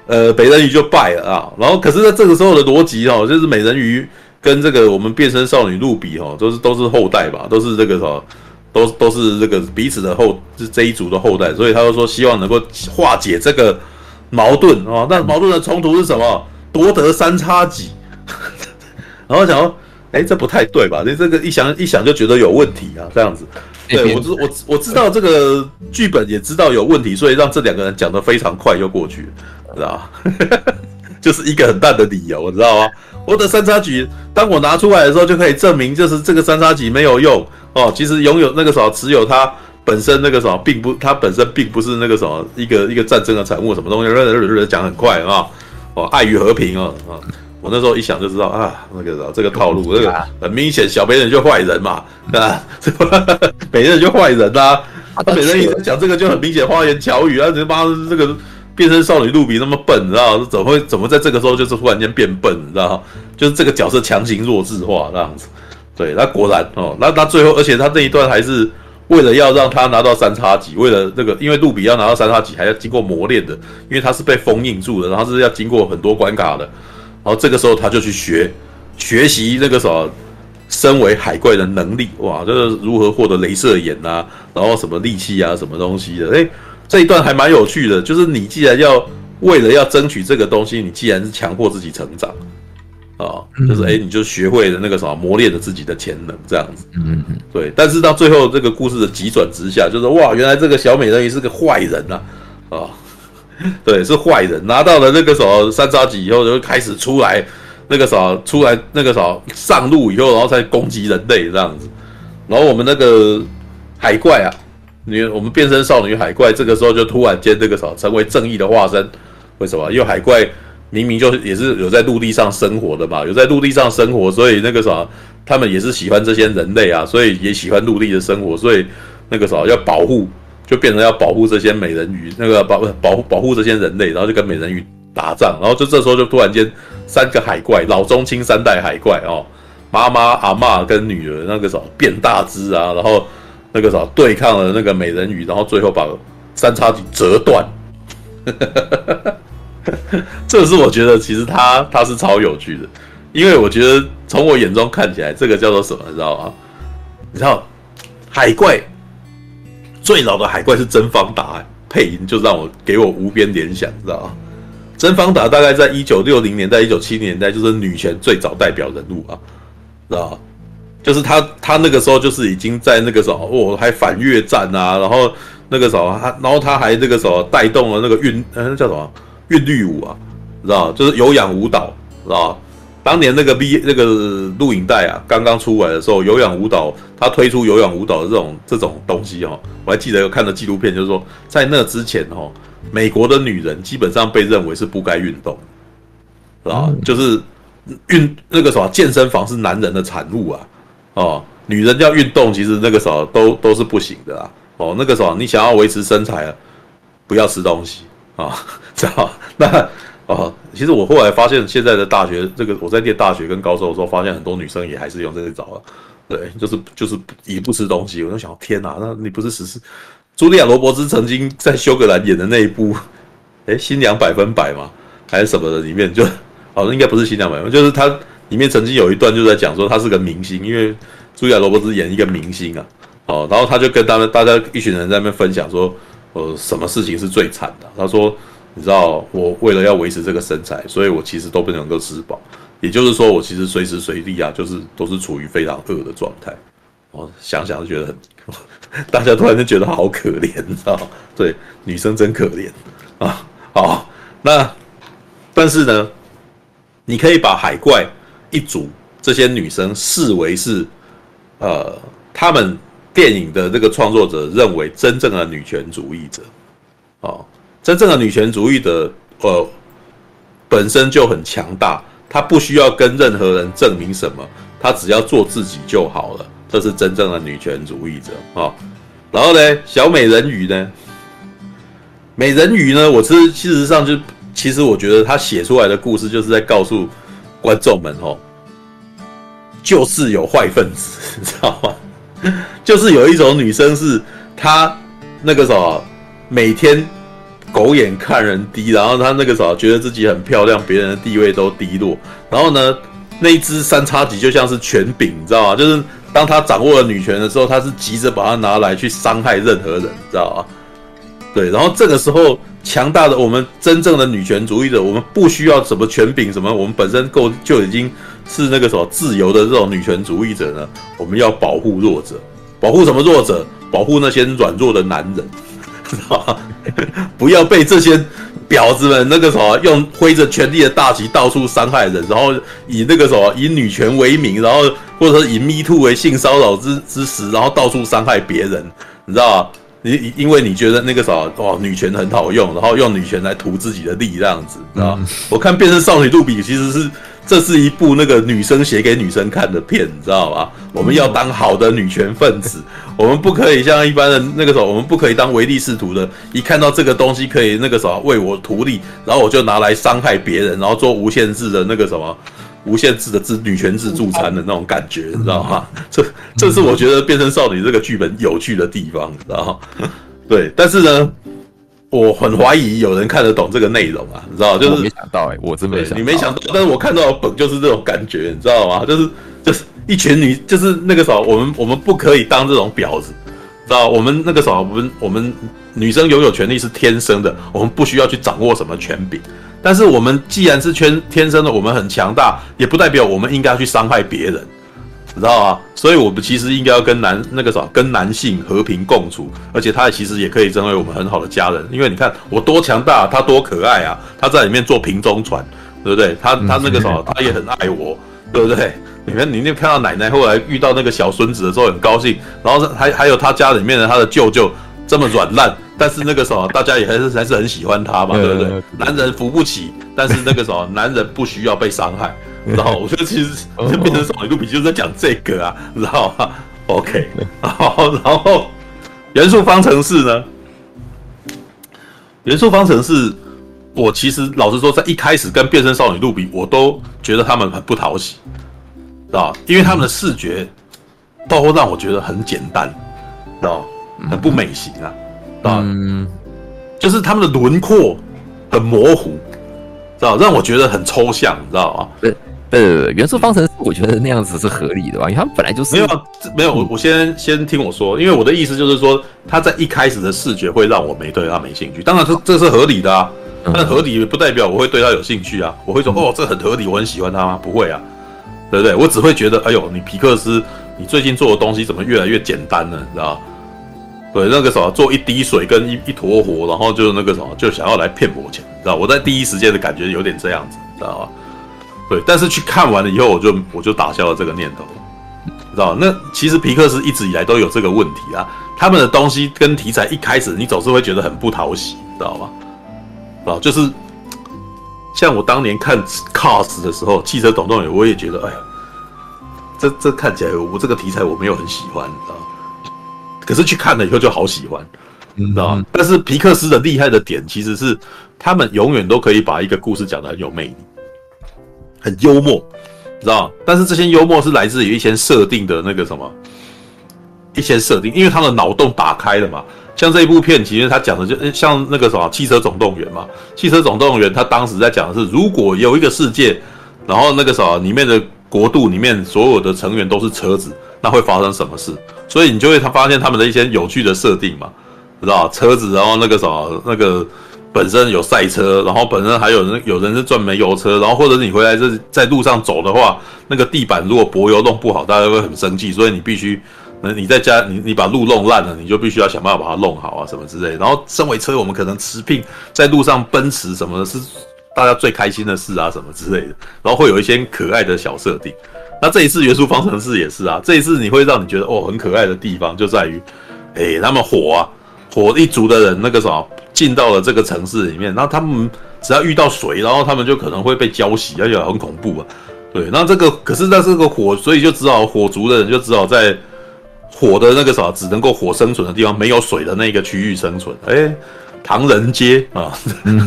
呃，美人鱼就败了啊。然后，可是在这个时候的逻辑哦，就是美人鱼跟这个我们变身少女露比哦，都是都是后代吧，都是这个什么，都都是这个彼此的后，是这一族的后代，所以他就说希望能够化解这个矛盾哦。那矛盾的冲突是什么？夺得三叉戟，然后想要。哎，这不太对吧？你这个一想一想就觉得有问题啊，这样子。对，我知我我知道这个剧本也知道有问题，所以让这两个人讲得非常快就过去了，知道吗？就是一个很大的理由，我知道吗？我的三叉戟，当我拿出来的时候，就可以证明就是这个三叉戟没有用哦。其实拥有那个什么，持有它本身那个什么，并不，它本身并不是那个什么一个一个战争的产物，什么东西？讲很快啊，哦，爱与和平啊啊。我那时候一想就知道啊，那个这个套路，这个很明显，小美人就坏人嘛，啊，美人就坏人啊。他美人一直讲这个就很明显，花言巧语啊，这妈这个变身少女露比那么笨，你知道？怎么会怎么在这个时候就是突然间变笨，你知道？就是这个角色强行弱智化这样子。对，那果然哦，那那最后，而且他那一段还是为了要让他拿到三叉戟，为了那个，因为露比要拿到三叉戟还要经过磨练的，因为他是被封印住的，然后是要经过很多关卡的。然后这个时候他就去学学习那个什么，身为海怪的能力哇，就是如何获得镭射眼啊，然后什么利器啊，什么东西的。诶，这一段还蛮有趣的。就是你既然要为了要争取这个东西，你既然是强迫自己成长啊，就是诶，你就学会了那个什么，磨练了自己的潜能这样子。嗯嗯，对。但是到最后这个故事的急转直下，就是哇，原来这个小美人鱼是个坏人呐，啊。对，是坏人拿到了那个什么三叉戟以后，就开始出来那个啥出来那个啥上路以后，然后才攻击人类这样子。然后我们那个海怪啊，你我们变身少女海怪，这个时候就突然间那个啥成为正义的化身。为什么？因为海怪明明就也是有在陆地上生活的嘛，有在陆地上生活，所以那个啥他们也是喜欢这些人类啊，所以也喜欢陆地的生活，所以那个啥要保护。就变成要保护这些美人鱼，那个保保护保护这些人类，然后就跟美人鱼打仗，然后就这时候就突然间三个海怪，老中青三代海怪哦，妈妈阿嬷跟女儿那个什么变大只啊，然后那个什么对抗了那个美人鱼，然后最后把三叉戟折断，这是我觉得其实他他是超有趣的，因为我觉得从我眼中看起来，这个叫做什么，你知道吗？你知道海怪。最老的海怪是甄方达，配音就让我给我无边联想，知道吗？甄方达大概在一九六零年代、一九七零年代就是女权最早代表人物啊，知道吗？就是他，他那个时候就是已经在那个时候，哦，还反越战啊，然后那个时候他，然后他还那个时候带动了那个韵，嗯，叫什么韵律舞啊，知道？就是有氧舞蹈，知道？当年那个 V 那个录影带啊，刚刚出来的时候，有氧舞蹈他推出有氧舞蹈的这种这种东西哦，我还记得有看的纪录片，就是说在那之前哦，美国的女人基本上被认为是不该运动，是吧？嗯、就是运那个什么健身房是男人的产物啊，哦，女人要运动其实那个时候都都是不行的啦，哦，那个时候你想要维持身材啊，不要吃东西啊，知道那。啊，其实我后来发现，现在的大学这个我在念大学跟高中的时候，发现很多女生也还是用这个招啊。对，就是就是也不吃东西。我就想，天哪，那你不是实施？茱莉亚·罗伯兹曾经在休格兰演的那一部，哎，《新娘百分百》嘛，还是什么的里面就，好像应该不是《新娘百分百》，就是他里面曾经有一段就在讲说，他是个明星，因为茱莉亚·罗伯兹演一个明星啊。哦，然后他就跟他们大家一群人在那边分享说，呃，什么事情是最惨的？他说。你知道，我为了要维持这个身材，所以我其实都不能够吃饱。也就是说，我其实随时随地啊，就是都是处于非常饿的状态。我想想就觉得很，大家突然就觉得好可怜，你知道？对，女生真可怜啊。好，那但是呢，你可以把海怪一族这些女生视为是，呃，他们电影的这个创作者认为真正的女权主义者，哦。真正的女权主义的呃本身就很强大，她不需要跟任何人证明什么，她只要做自己就好了。这是真正的女权主义者啊、哦。然后呢，小美人鱼呢？美人鱼呢？我是事实上就其实我觉得她写出来的故事就是在告诉观众们哦，就是有坏分子，你知道吗？就是有一种女生是她那个什么每天。狗眼看人低，然后他那个时候觉得自己很漂亮，别人的地位都低落。然后呢，那一只三叉戟就像是权柄，你知道吗？就是当他掌握了女权的时候，他是急着把它拿来去伤害任何人，你知道吗？对，然后这个时候强大的我们真正的女权主义者，我们不需要什么权柄什么，我们本身够就已经是那个什么自由的这种女权主义者呢。我们要保护弱者，保护什么弱者？保护那些软弱的男人，不要被这些婊子们那个什么用挥着权力的大旗到处伤害人，然后以那个什么以女权为名，然后或者说以 Me Too 为性骚扰之之实，然后到处伤害别人，你知道吗？你因为你觉得那个什么哦女权很好用，然后用女权来图自己的利这样子，知道吗？我看《变身少女露比》其实是。这是一部那个女生写给女生看的片，你知道吗？我们要当好的女权分子，我们不可以像一般的那个时候，我们不可以当唯利是图的。一看到这个东西可以那个什么为我图利，然后我就拿来伤害别人，然后做无限制的那个什么无限制的自女权自助餐的那种感觉，你知道吗？这这是我觉得变身少女这个剧本有趣的地方，你知道吗？对，但是呢。我很怀疑有人看得懂这个内容啊，你知道？就是没想到哎、欸，我真没想到，你没想到，但是我看到的本就是这种感觉，你知道吗？就是就是一群女，就是那个时候我们我们不可以当这种婊子，知道？我们那个时候我们我们女生拥有权利是天生的，我们不需要去掌握什么权柄。但是我们既然是天天生的，我们很强大，也不代表我们应该要去伤害别人。你知道吗？所以我们其实应该要跟男那个啥，跟男性和平共处，而且他其实也可以成为我们很好的家人。因为你看我多强大，他多可爱啊！他在里面做瓶中船，对不对？他他那个啥，他也很爱我，对不对？你看你那看到奶奶后来遇到那个小孙子的时候很高兴，然后还还有他家里面的他的舅舅这么软烂，但是那个啥，大家也还是还是很喜欢他嘛，对不对？男人扶不起，但是那个啥，男人不需要被伤害。然后我觉得其实变成少女露比就是在讲这个啊，知道吗？OK，好，然后元素方程式呢？元素方程式，我其实老实说，在一开始跟变身少女露比，我都觉得他们很不讨喜，知道因为他们的视觉都让我觉得很简单，知道很不美型啊，啊，就是他们的轮廓很模糊，知道让我觉得很抽象，你知道吗？对。呃，元素方程式，我觉得那样子是合理的吧，因为他们本来就是没有没有。我我先先听我说，因为我的意思就是说，他在一开始的视觉会让我没对他没兴趣。当然，这这是合理的啊，但合理不代表我会对他有兴趣啊。我会说，哦，这很合理，我很喜欢他吗？不会啊，对不对？我只会觉得，哎呦，你皮克斯，你最近做的东西怎么越来越简单了？你知道？对，那个什么，做一滴水跟一一坨火，然后就那个什么，就想要来骗我钱，知道？我在第一时间的感觉有点这样子，知道吗？对，但是去看完了以后，我就我就打消了这个念头，知道？那其实皮克斯一直以来都有这个问题啊，他们的东西跟题材一开始你总是会觉得很不讨喜，知道吗？啊，就是像我当年看 Cars 的时候，《汽车总动员》，我也觉得，哎呀，这这看起来我这个题材我没有很喜欢，知道？可是去看了以后就好喜欢，你知道？但是皮克斯的厉害的点其实是，他们永远都可以把一个故事讲得很有魅力。很幽默，知道吗？但是这些幽默是来自于一些设定的那个什么，一些设定，因为他的脑洞打开了嘛。像这一部片，其实他讲的就像那个什么《汽车总动员》嘛，《汽车总动员》他当时在讲的是，如果有一个世界，然后那个什么里面的国度里面所有的成员都是车子，那会发生什么事？所以你就会他发现他们的一些有趣的设定嘛，知道？车子，然后那个什么那个。本身有赛车，然后本身还有人有人是赚煤油车，然后或者是你回来这在路上走的话，那个地板如果柏油弄不好，大家会很生气，所以你必须，那你在家你你把路弄烂了，你就必须要想办法把它弄好啊什么之类。然后身为车，我们可能持聘在路上奔驰什么的是大家最开心的事啊什么之类的。然后会有一些可爱的小设定。那这一次元素方程式也是啊，这一次你会让你觉得哦很可爱的地方就在于，哎他们火啊火一族的人那个什么。进到了这个城市里面，那他们只要遇到水，然后他们就可能会被浇熄，而且很恐怖啊。对，那这个可是那这个火，所以就只好火族的人就只好在火的那个啥，只能够火生存的地方，没有水的那个区域生存。哎，唐人街啊，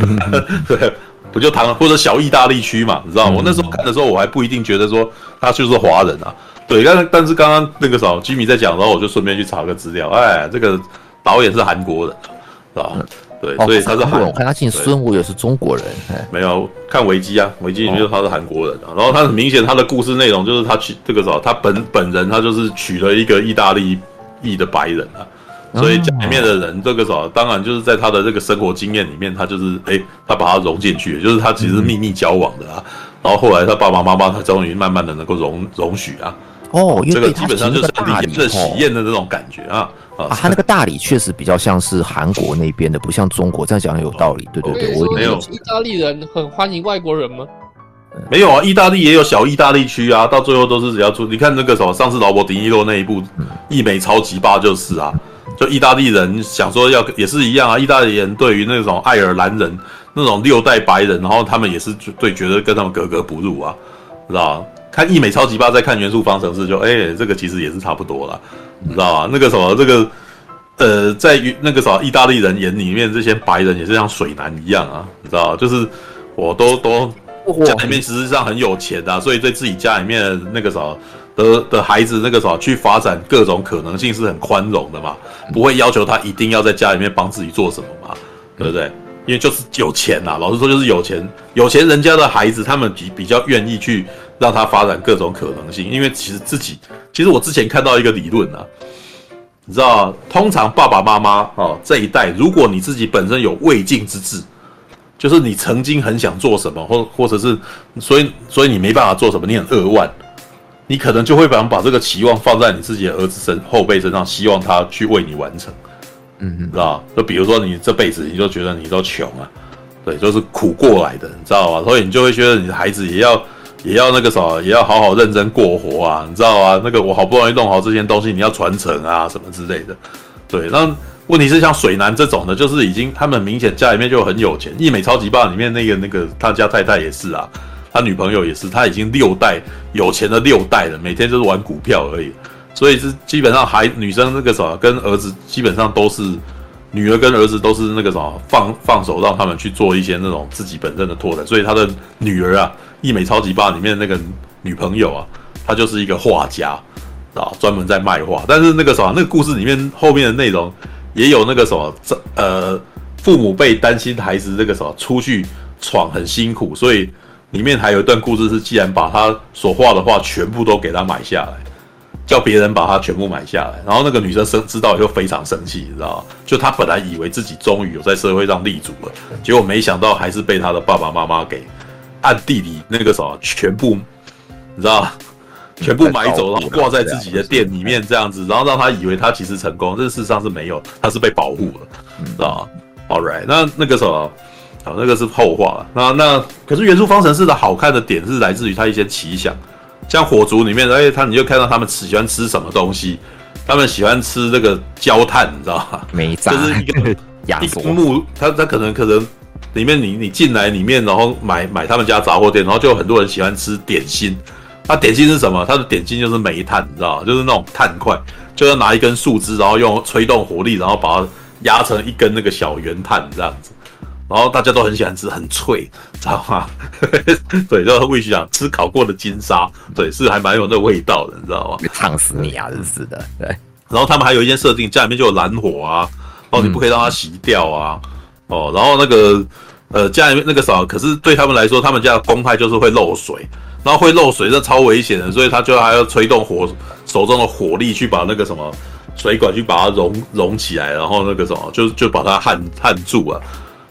对，不就唐或者小意大利区嘛，你知道吗？我那时候看的时候，我还不一定觉得说他就是华人啊。对，但但是刚刚那个啥，吉米在讲，然后我就顺便去查个资料，哎，这个导演是韩国人，是吧？对，所以他是韩国。我看他姓孙，我也是中国人。没有看维基啊，维基里面他是韩国人啊。然后他很明显，他的故事内容就是他娶这个时候，他本本人他就是娶了一个意大利裔的白人啊。所以家里面的人这个时候，当然就是在他的这个生活经验里面，他就是哎，他把他融进去，就是他其实是秘密交往的啊。然后后来他爸爸妈妈他终于慢慢的能够容容许啊。哦，这个基本上就是大礼的喜宴的这种感觉啊。啊，他那个大理确实比较像是韩国那边的，不像中国。这样讲有道理，对对对。我没有。意大利人很欢迎外国人吗？没有啊，意大利也有小意大利区啊，到最后都是只要出。你看那个什么，上次劳勃·迪尼洛那一部《一美超级霸》就是啊，就意大利人想说要也是一样啊，意大利人对于那种爱尔兰人那种六代白人，然后他们也是对觉得跟他们格格不入啊，知道看《义美超级爸》再看《元素方程式》，就哎，这个其实也是差不多了。你知道吧？那个什么，这个，呃，在于那个什么意大利人眼里面，这些白人也是像水男一样啊，你知道吧？就是我都都家里面实际上很有钱啊，所以对自己家里面那个什么的的孩子，那个什么去发展各种可能性是很宽容的嘛，不会要求他一定要在家里面帮自己做什么嘛，对不对？因为就是有钱呐，老实说就是有钱，有钱人家的孩子，他们比比较愿意去。让他发展各种可能性，因为其实自己，其实我之前看到一个理论啊，你知道，通常爸爸妈妈哦这一代，如果你自己本身有未竟之志，就是你曾经很想做什么，或或者是所以所以你没办法做什么，你很扼腕，你可能就会把把这个期望放在你自己的儿子身后辈身上，希望他去为你完成，嗯嗯，知道？就比如说你这辈子你就觉得你都穷啊，对，就是苦过来的，你知道吧？所以你就会觉得你的孩子也要。也要那个什么，也要好好认真过活啊，你知道吗？那个我好不容易弄好这些东西，你要传承啊，什么之类的。对，那问题是像水男这种的，就是已经他们明显家里面就很有钱。一美超级棒里面那个那个他家太太也是啊，他女朋友也是，他已经六代有钱的六代了，每天就是玩股票而已。所以是基本上还女生那个什么跟儿子基本上都是女儿跟儿子都是那个什么放放手让他们去做一些那种自己本身的拓展。所以他的女儿啊。一美超级爸里面那个女朋友啊，她就是一个画家，啊，专门在卖画。但是那个什么，那个故事里面后面的内容也有那个什么，这呃，父母辈担心孩子这个什么出去闯很辛苦，所以里面还有一段故事是，既然把他所画的画全部都给他买下来，叫别人把他全部买下来。然后那个女生生知道以后非常生气，你知道吗？就她本来以为自己终于有在社会上立足了，结果没想到还是被她的爸爸妈妈给。暗地里那个什么，全部你知道，全部买走，然后 挂在自己的店里面这样子，然后让他以为他其实成功，这事实上是没有，他是被保护了，知道吗？All right，那那个什么，好，那个是后话了。那那可是元素方程式的好看的点是来自于它一些奇想，像火族里面，哎，他你就看到他们喜欢吃什么东西，他们喜欢吃这个焦炭，你知道吗？没炸，就是一个 一个木，他他可能可能里面你你进来里面，然后买买他们家杂货店，然后就有很多人喜欢吃点心。他点心是什么？它的点心就是煤炭，你知道吗？就是那种炭块，就要拿一根树枝，然后用吹动火力，然后把它压成一根那个小圆炭这样子。然后大家都很喜欢吃，很脆，知道吗？对，就是会想吃烤过的金沙，对，是还蛮有那味道的，你知道吗？烫死你啊，真是的。对。然后他们还有一件设定，家里面就有蓝火啊，哦，你不可以让它熄掉啊，嗯、哦，然后那个呃，家里面那个啥，可是对他们来说，他们家的公害就是会漏水。然后会漏水，这超危险的，所以他就还要吹动火手中的火力去把那个什么水管去把它融融起来，然后那个什么就就把它焊焊住啊。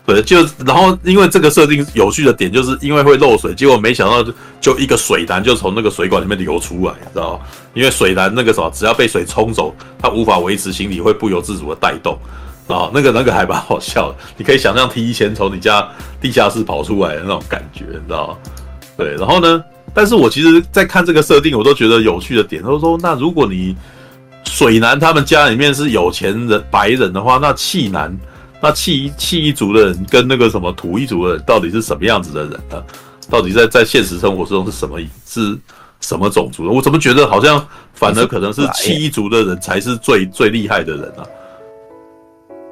对，就然后因为这个设定有趣的点，就是因为会漏水，结果没想到就，一个水弹就从那个水管里面流出来，知道吗？因为水弹那个什么，只要被水冲走，它无法维持行李，会不由自主的带动啊。那个那个还蛮好笑的，你可以想象提前从你家地下室跑出来的那种感觉，你知道吗？对，然后呢？但是我其实，在看这个设定，我都觉得有趣的点，都说，那如果你水男他们家里面是有钱人白人的话，那气男，那气气一族的人跟那个什么土一族的人，到底是什么样子的人呢？到底在在现实生活中是什么是什么种族的？我怎么觉得好像反而可能是气一族的人才是最最厉害的人啊？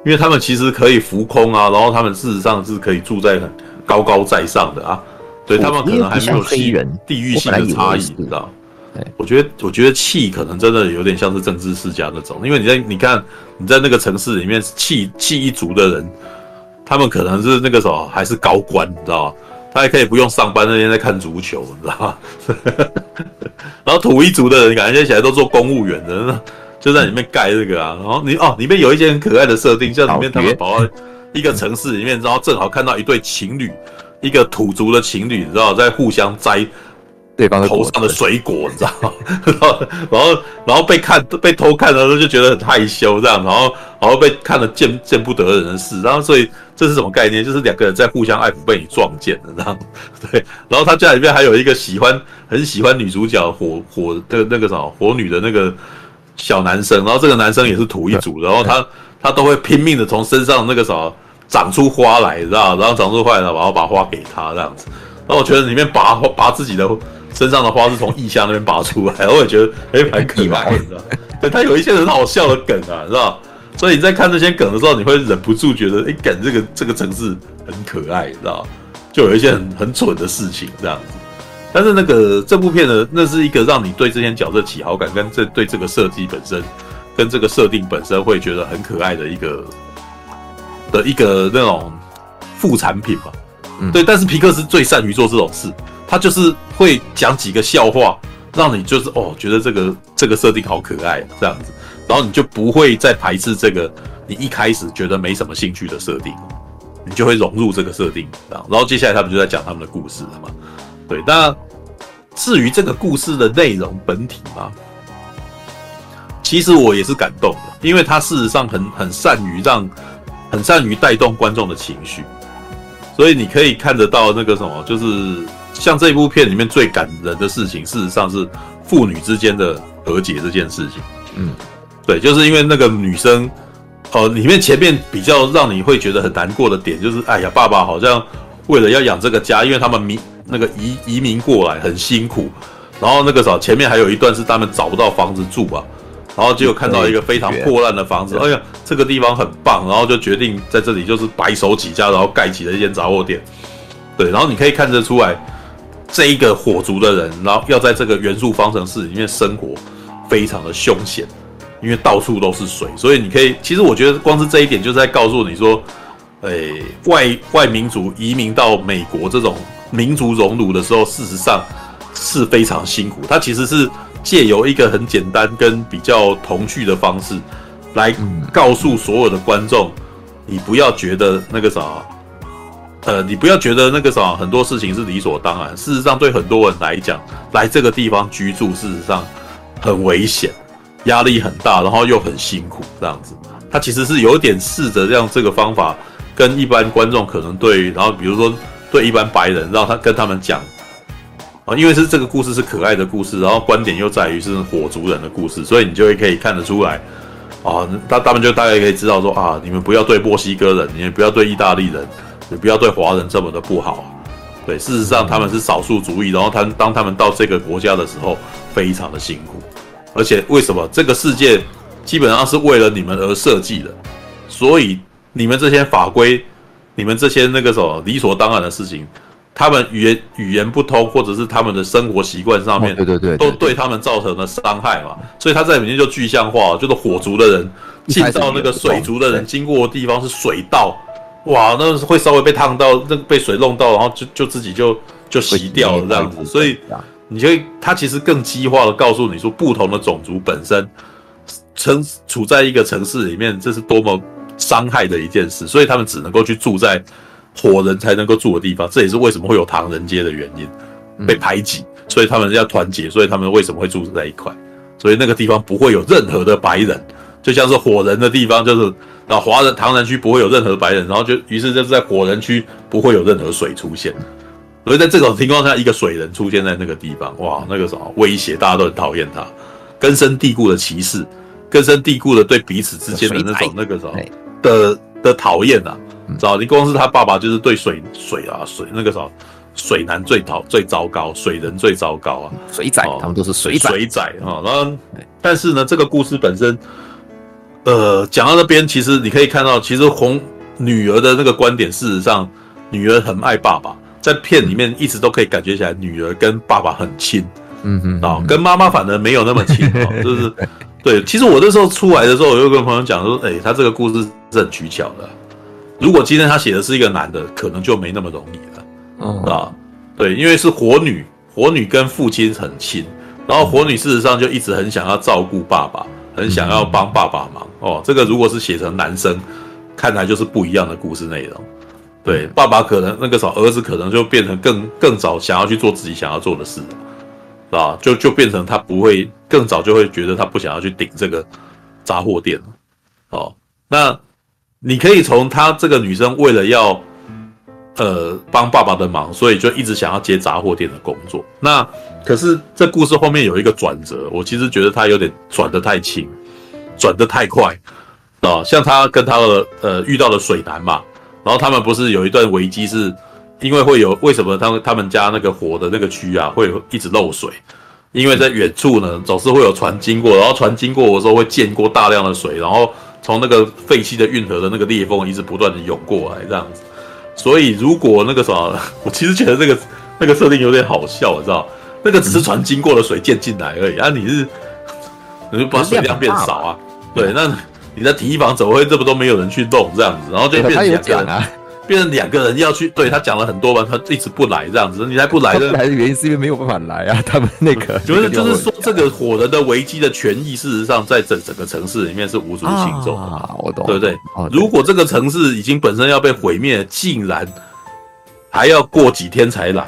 因为他们其实可以浮空啊，然后他们事实上是可以住在很高高在上的啊。对他们可能还没有黑人地域性的差异，你知道？我觉得，我觉得气可能真的有点像是政治世家那种，因为你在你看你在那个城市里面，气气一族的人，他们可能是那个什么还是高官，你知道？他还可以不用上班，那天在看足球，你知道？然后土一族的人感觉起来都做公务员的，就在里面盖这个啊。然后你哦，里面有一些很可爱的设定，像里面他们跑到一个城市里面，然后正好看到一对情侣。一个土族的情侣，你知道，在互相摘对方头上的水果，你知道，然后然后然后被看被偷看的时候就觉得很害羞，这样，然后然后被看了见见不得人的事，然后所以这是什么概念？就是两个人在互相爱抚，被你撞见了，这样，对。然后他家里面还有一个喜欢很喜欢女主角火火的那个什么火女的那个小男生，然后这个男生也是土一族，然后他他都会拼命的从身上那个什么。长出花来，知道？然后长出花来，然后把花给他这样子。然后我觉得里面拔拔自己的身上的花是从腋下那边拔出来，我也觉得哎，蛮可爱的，你知道？对，他有一些很好笑的梗啊，知道？所以你在看这些梗的时候，你会忍不住觉得，哎，梗这个这个城市很可爱，知道？就有一些很很蠢的事情这样子。但是那个这部片呢，那是一个让你对这些角色起好感，跟这对这个设计本身，跟这个设定本身会觉得很可爱的一个。的一个那种副产品吧，嗯，对，但是皮克斯最善于做这种事，他就是会讲几个笑话，让你就是哦，觉得这个这个设定好可爱这样子，然后你就不会再排斥这个你一开始觉得没什么兴趣的设定，你就会融入这个设定，这样，然后接下来他们就在讲他们的故事了嘛，对，那至于这个故事的内容本体嘛，其实我也是感动的，因为他事实上很很善于让。很善于带动观众的情绪，所以你可以看得到那个什么，就是像这一部片里面最感人的事情，事实上是父女之间的和解这件事情。嗯，对，就是因为那个女生，呃，里面前面比较让你会觉得很难过的点，就是哎呀，爸爸好像为了要养这个家，因为他们民那个移移民过来很辛苦，然后那个啥，前面还有一段是他们找不到房子住啊。然后就看到一个非常破烂的房子，哎呀，这个地方很棒，然后就决定在这里就是白手起家，然后盖起了一间杂货店。对，然后你可以看得出来，这一个火族的人，然后要在这个元素方程式里面生活，非常的凶险，因为到处都是水，所以你可以，其实我觉得光是这一点就是在告诉你说，哎，外外民族移民到美国这种民族熔炉的时候，事实上是非常辛苦，它其实是。借由一个很简单跟比较童趣的方式，来告诉所有的观众，你不要觉得那个啥，呃，你不要觉得那个啥，很多事情是理所当然。事实上，对很多人来讲，来这个地方居住，事实上很危险，压力很大，然后又很辛苦，这样子。他其实是有点试着让这个方法跟一般观众可能对，然后比如说对一般白人，让他跟他们讲啊，因为是这个故事是可爱的故事，然后观点又在于是火族人的故事，所以你就会可以看得出来啊，他他们就大概可以知道说啊，你们不要对墨西哥人，你们不要对意大利人，你不要对华人这么的不好。对，事实上他们是少数族裔，然后他当他们到这个国家的时候，非常的辛苦，而且为什么这个世界基本上是为了你们而设计的，所以你们这些法规，你们这些那个什么理所当然的事情，他们语言语言不通，或者是他们的生活习惯上面，对对对，都对他们造成了伤害嘛，所以他在里面就具象化，就是火族的人进到那个水族的人经过的地方是水道。哇，那会稍微被烫到，那被水弄到，然后就就自己就就洗掉了这样子，所以你就他其实更激化的告诉你说，不同的种族本身城处在一个城市里面，这是多么伤害的一件事，所以他们只能够去住在火人才能够住的地方，这也是为什么会有唐人街的原因，被排挤，所以他们要团结，所以他们为什么会住在一块，所以那个地方不会有任何的白人，就像是火人的地方就是。啊，华人唐人区不会有任何白人，然后就于是就是在火人区不会有任何水出现，所以在这种情况下，一个水人出现在那个地方，哇，那个什么威胁，大家都很讨厌他，根深蒂固的歧视，根深蒂固的对彼此之间的那种那个什么的的讨厌啊，知道？你光是他爸爸就是对水水啊水那个什么水男最讨最糟糕，水人最糟糕啊，水仔，他们都是水仔水仔啊，然后但是呢，这个故事本身。呃，讲到那边，其实你可以看到，其实红女儿的那个观点，事实上，女儿很爱爸爸，在片里面一直都可以感觉起来，女儿跟爸爸很亲，嗯嗯啊，跟妈妈反而没有那么亲，哦，就是对。其实我那时候出来的时候，我就跟朋友讲说，哎，他这个故事是很取巧的。如果今天他写的是一个男的，可能就没那么容易了，啊，对，因为是火女，火女跟父亲很亲，然后火女事实上就一直很想要照顾爸爸。很想要帮爸爸忙哦，这个如果是写成男生，看来就是不一样的故事内容。对，爸爸可能那个时候儿子可能就变成更更早想要去做自己想要做的事，是吧？就就变成他不会更早就会觉得他不想要去顶这个杂货店了。哦，那你可以从他这个女生为了要呃帮爸爸的忙，所以就一直想要接杂货店的工作。那可是这故事后面有一个转折，我其实觉得他有点转得太轻，转得太快啊！像他跟他的呃遇到了水男嘛，然后他们不是有一段危机，是因为会有为什么他们他们家那个火的那个区啊会一直漏水？因为在远处呢总是会有船经过，然后船经过的时候会溅过大量的水，然后从那个废弃的运河的那个裂缝一直不断的涌过来这样子。所以如果那个什么，我其实觉得那个那个设定有点好笑，我知道。那个只是船经过了水溅进来而已啊！你是，你就把水量变少啊？对，那你的堤防怎么会这么多没有人去弄这样子？然后就变成两个人，啊、变成两个人要去。对他讲了很多嘛，他一直不来这样子，你还不来的？来的原因是因为没有办法来啊。他们那个 就是就是说，这个火人的危机的权益，事实上在整整个城市里面是无足轻重啊。我懂，对不对？如果这个城市已经本身要被毁灭，竟然还要过几天才来。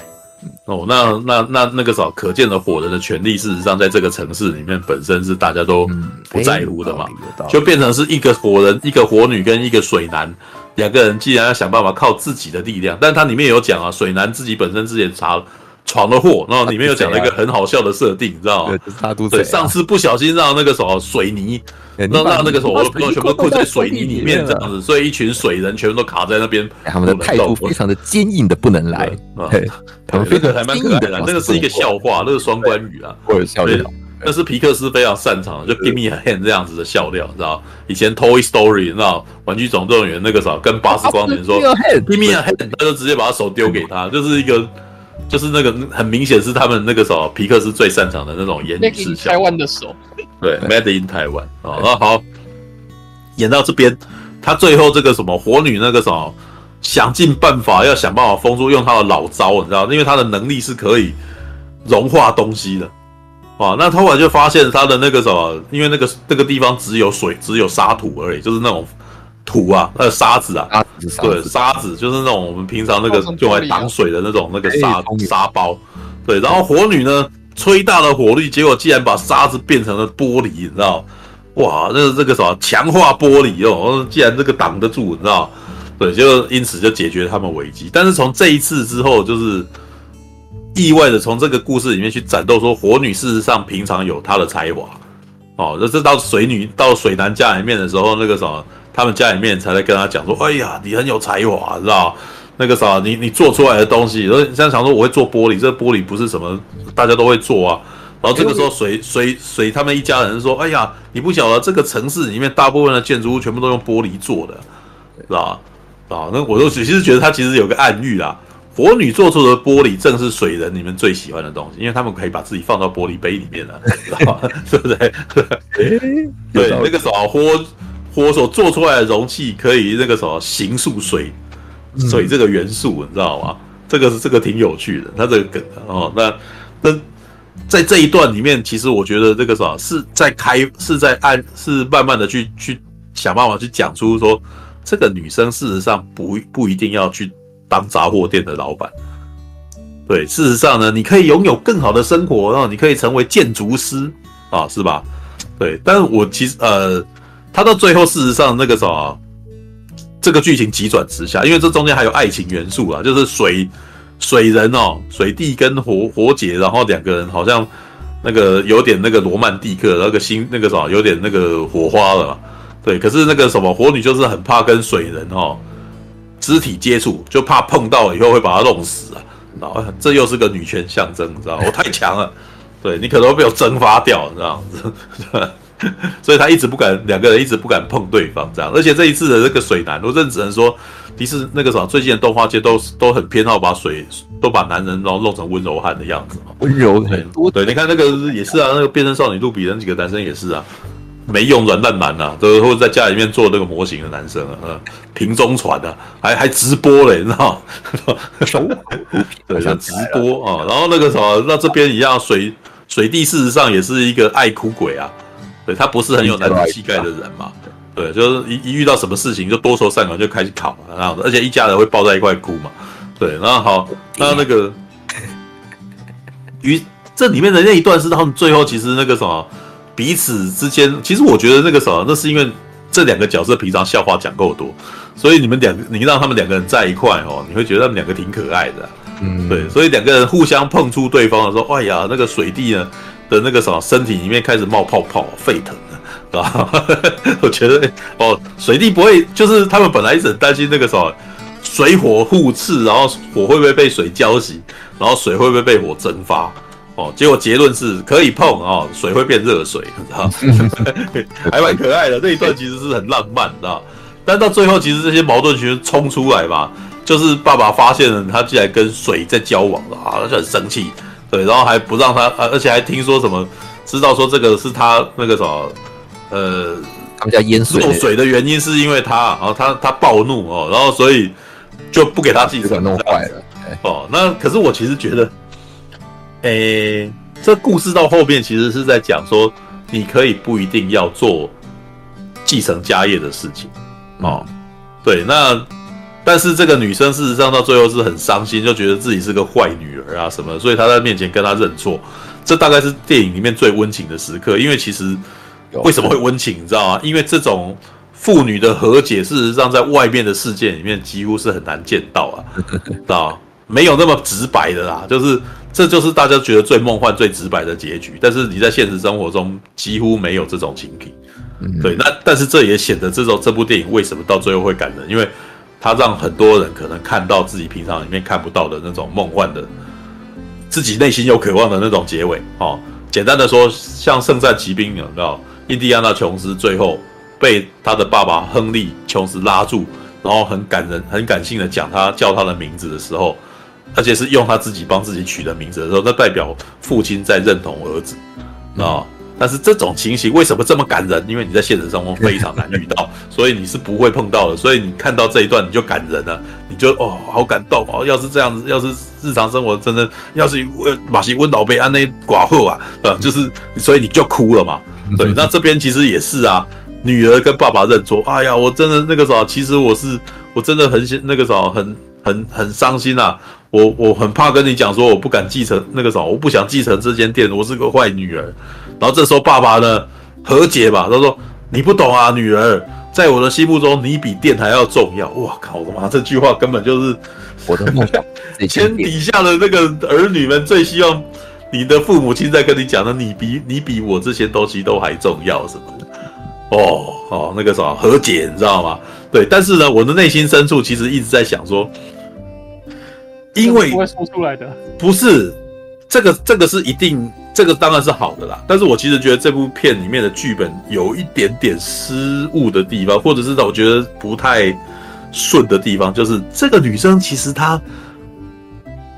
哦，那那那那个时候，可见的火人的权利，事实上在这个城市里面本身是大家都不在乎的嘛，就变成是一个火人、一个火女跟一个水男两个人，既然要想办法靠自己的力量，但他里面有讲啊，水男自己本身之前查闯了祸，然后里面有讲了一个很好笑的设定，你知道吗？对，上次不小心让那个什么水泥。让让那个什么，我都全部困在水泥里面这样子，所以一群水人全部都卡在那边。他们的态度非常的坚硬的不能来。他们非常还蛮可爱的，那个是一个笑话，那个双关语啊，或者笑料。那是皮克斯非常擅长的，就 Give me a hand 这样子的笑料，你知道？以前 Toy Story，你知道？玩具总动员那个时候跟巴斯光年说 Give me a hand，他就直接把他手丢给他，就是一个，就是那个很明显是他们那个时候皮克斯最擅长的那种言语式笑。台湾的手。对，Made in Taiwan 哦，那好，演到这边，他最后这个什么火女那个什么，想尽办法要想办法封住，用他的老招，你知道，因为他的能力是可以融化东西的，哇，那他后来就发现他的那个什么，因为那个那个地方只有水，只有沙土而已，就是那种土啊，那个沙子啊，对，沙子就是那种我们平常那个用来挡水的那种那个沙沙包，对，然后火女呢？吹大了火力，结果竟然把沙子变成了玻璃，你知道？哇，那是这个什么强化玻璃哦，既然这个挡得住，你知道？对，就因此就解决他们危机。但是从这一次之后，就是意外的从这个故事里面去展露说，火女事实上平常有她的才华。哦，这这到水女到水男家里面的时候，那个什么，他们家里面才来跟他讲说，哎呀，你很有才华，知道？那个啥，你你做出来的东西，然后现在想说我会做玻璃，这玻璃不是什么大家都会做啊。然后这个时候水水水他们一家人说，哎呀，你不晓得这个城市里面大部分的建筑物全部都用玻璃做的，是吧？啊，那我都其实觉得他其实有个暗喻啦。火女做出的玻璃正是水人你们最喜欢的东西，因为他们可以把自己放到玻璃杯里面了，知道吗？对不对？对，那个什么火火所做出来的容器可以那个什么形塑水水这个元素，你知道吗？这个是这个挺有趣的，他这个梗哦。那那在这一段里面，其实我觉得这个什么是在开是在按是慢慢的去去想办法去讲出说，这个女生事实上不不一定要去。当杂货店的老板，对，事实上呢，你可以拥有更好的生活，然后你可以成为建筑师啊，是吧？对，但是我其实呃，他到最后事实上那个什么，这个剧情急转直下，因为这中间还有爱情元素啊，就是水水人哦，水弟跟火火姐，然后两个人好像那个有点那个罗曼蒂克，那个心那个什么有点那个火花了，对，可是那个什么火女就是很怕跟水人哦。肢体接触就怕碰到以后会把他弄死啊！然后这又是个女权象征，你知道吗？我太强了，对你可能会被我蒸发掉，这样子，所以他一直不敢，两个人一直不敢碰对方，这样。而且这一次的这个水男，我真只能说，迪士那个什么，最近的动画界都都很偏好把水都把男人然后弄成温柔汉的样子，温柔很多。对，你看那个也是啊，那个变身少女露比那几个男生也是啊。没用软蛋男呐，都或者在家里面做那个模型的男生啊，瓶中船啊，还还直播嘞，你知道吗？对，像直播啊，然后那个什么，那这边一样，水水弟事实上也是一个爱哭鬼啊，对，他不是很有男子气概的人嘛，对，就是一一遇到什么事情就多愁善感就开始考然后而且一家人会抱在一块哭嘛，对，然后好，那那个，于这里面的那一段是他们最后其实那个什么。彼此之间，其实我觉得那个什么，那是因为这两个角色平常笑话讲够多，所以你们两个，你让他们两个人在一块哦，你会觉得他们两个挺可爱的，嗯，对，所以两个人互相碰触对方的时候，哎呀，那个水弟呢的那个什么身体里面开始冒泡泡，沸腾了，啊，我觉得哦，水弟不会，就是他们本来一直很担心那个什么水火互斥，然后火会不会被水浇熄，然后水会不会被火蒸发。哦，结果结论是可以碰哦，水会变热水，你知道还蛮可爱的。那一段其实是很浪漫，知道但到最后，其实这些矛盾其实冲出来嘛，就是爸爸发现了他竟然跟水在交往了啊，他就很生气，对，然后还不让他，而且还听说什么，知道说这个是他那个什么，呃，他们家淹水，漏水的原因是因为他，然后他他暴怒哦，然后所以就不给他继承，弄坏了。哦，那可是我其实觉得。诶、欸，这故事到后面其实是在讲说，你可以不一定要做继承家业的事情哦。对，那但是这个女生事实上到最后是很伤心，就觉得自己是个坏女儿啊什么，所以她在面前跟她认错。这大概是电影里面最温情的时刻，因为其实为什么会温情，你知道吗？因为这种父女的和解，事实上在外面的世界里面几乎是很难见到啊，知道没有那么直白的啦，就是。这就是大家觉得最梦幻、最直白的结局，但是你在现实生活中几乎没有这种情景。嗯，对，那但是这也显得这种这部电影为什么到最后会感人，因为它让很多人可能看到自己平常里面看不到的那种梦幻的，自己内心有渴望的那种结尾。哦，简单的说，像圣战骑兵，有没有？印第安纳琼斯最后被他的爸爸亨利琼斯拉住，然后很感人、很感性的讲他叫他的名字的时候。而且是用他自己帮自己取的名字的时候，那代表父亲在认同儿子啊、哦。但是这种情形为什么这么感人？因为你在现实生活中非常难遇到，所以你是不会碰到的。所以你看到这一段你就感人了，你就哦好感动哦。要是这样子，要是日常生活真的，要是马西温老被安那寡妇啊，呃，就是所以你就哭了嘛。对，那这边其实也是啊，女儿跟爸爸认错。哎呀，我真的那个时候，其实我是我真的很那个时候很很很伤心啊。我我很怕跟你讲说，我不敢继承那个什么，我不想继承这间店，我是个坏女儿。然后这时候爸爸呢和解吧，他说你不懂啊，女儿，在我的心目中，你比店还要重要。哇靠！我的妈，这句话根本就是我的梦想。天底下的那个儿女们最希望你的父母亲在跟你讲的，你比你比我这些东西都还重要什么的。哦哦，那个什么和解，你知道吗？对，但是呢，我的内心深处其实一直在想说，因为不会说出来的，不是这个，这个是一定，这个当然是好的啦。但是我其实觉得这部片里面的剧本有一点点失误的地方，或者是我觉得不太顺的地方，就是这个女生其实她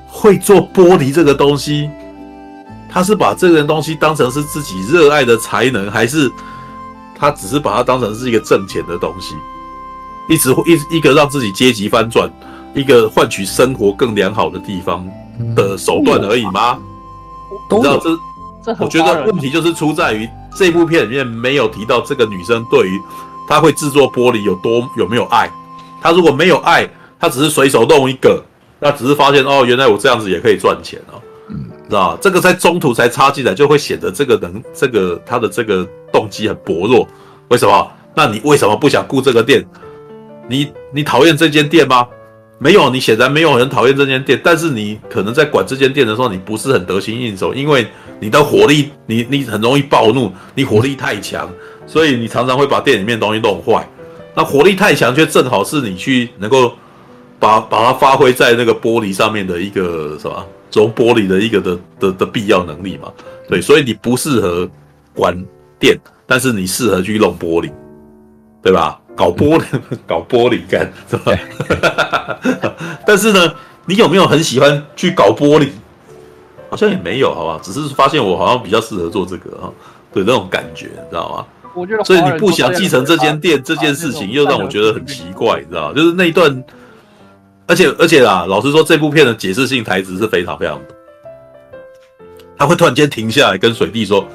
会做玻璃这个东西，她是把这个东西当成是自己热爱的才能，还是？她只是把它当成是一个挣钱的东西，一直一一个让自己阶级翻转，一个换取生活更良好的地方的手段而已吗？你知道这？我觉得问题就是出在于这部片里面没有提到这个女生对于她会制作玻璃有多有没有爱。她如果没有爱，她只是随手弄一个，那只是发现哦，原来我这样子也可以赚钱哦。知道这个在中途才插进来，就会显得这个人，这个他的这个动机很薄弱。为什么？那你为什么不想雇这个店？你你讨厌这间店吗？没有，你显然没有很讨厌这间店，但是你可能在管这间店的时候，你不是很得心应手，因为你的火力，你你很容易暴怒，你火力太强，所以你常常会把店里面东西弄坏。那火力太强，却正好是你去能够把把它发挥在那个玻璃上面的一个什么？做玻璃的一个的的的必要能力嘛，对，所以你不适合管店，但是你适合去弄玻璃，对吧？搞玻璃，搞玻璃干是吧？但是呢，你有没有很喜欢去搞玻璃？好像也没有，好吧？只是发现我好像比较适合做这个啊，对那种感觉，你知道吗？我觉得，所以你不想继承这间店这件事情，又让我觉得很奇怪，你知道吗？就是那一段。而且而且啦，老实说，这部片的解释性台词是非常非常多。他会突然间停下来跟水弟说：“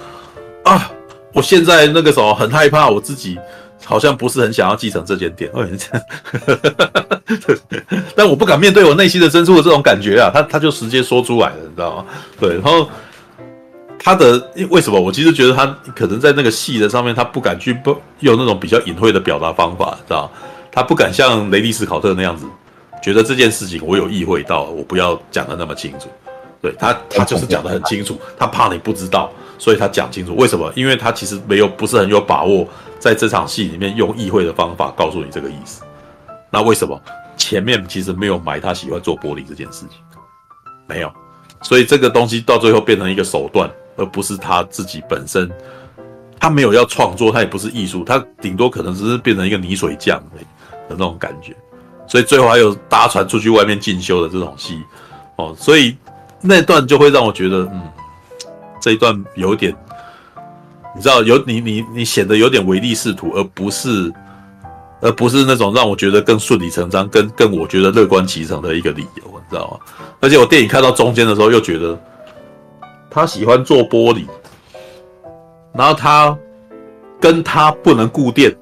啊，我现在那个什么很害怕，我自己好像不是很想要继承这间店。” 但我不敢面对我内心的深处的这种感觉啊，他他就直接说出来了，你知道吗？对，然后他的为什么？我其实觉得他可能在那个戏的上面，他不敢去不用那种比较隐晦的表达方法，知道吗？他不敢像雷利斯考特那样子。觉得这件事情我有意会到，我不要讲的那么清楚。对他，他就是讲的很清楚，他怕你不知道，所以他讲清楚。为什么？因为他其实没有不是很有把握，在这场戏里面用意会的方法告诉你这个意思。那为什么前面其实没有埋他喜欢做玻璃这件事情？没有，所以这个东西到最后变成一个手段，而不是他自己本身。他没有要创作，他也不是艺术，他顶多可能只是变成一个泥水匠的那种感觉。所以最后还有搭船出去外面进修的这种戏，哦，所以那段就会让我觉得，嗯，这一段有点，你知道，有你你你显得有点唯利是图，而不是，而不是那种让我觉得更顺理成章、更更我觉得乐观其成的一个理由，你知道吗？而且我电影看到中间的时候，又觉得他喜欢做玻璃，然后他跟他不能顾店。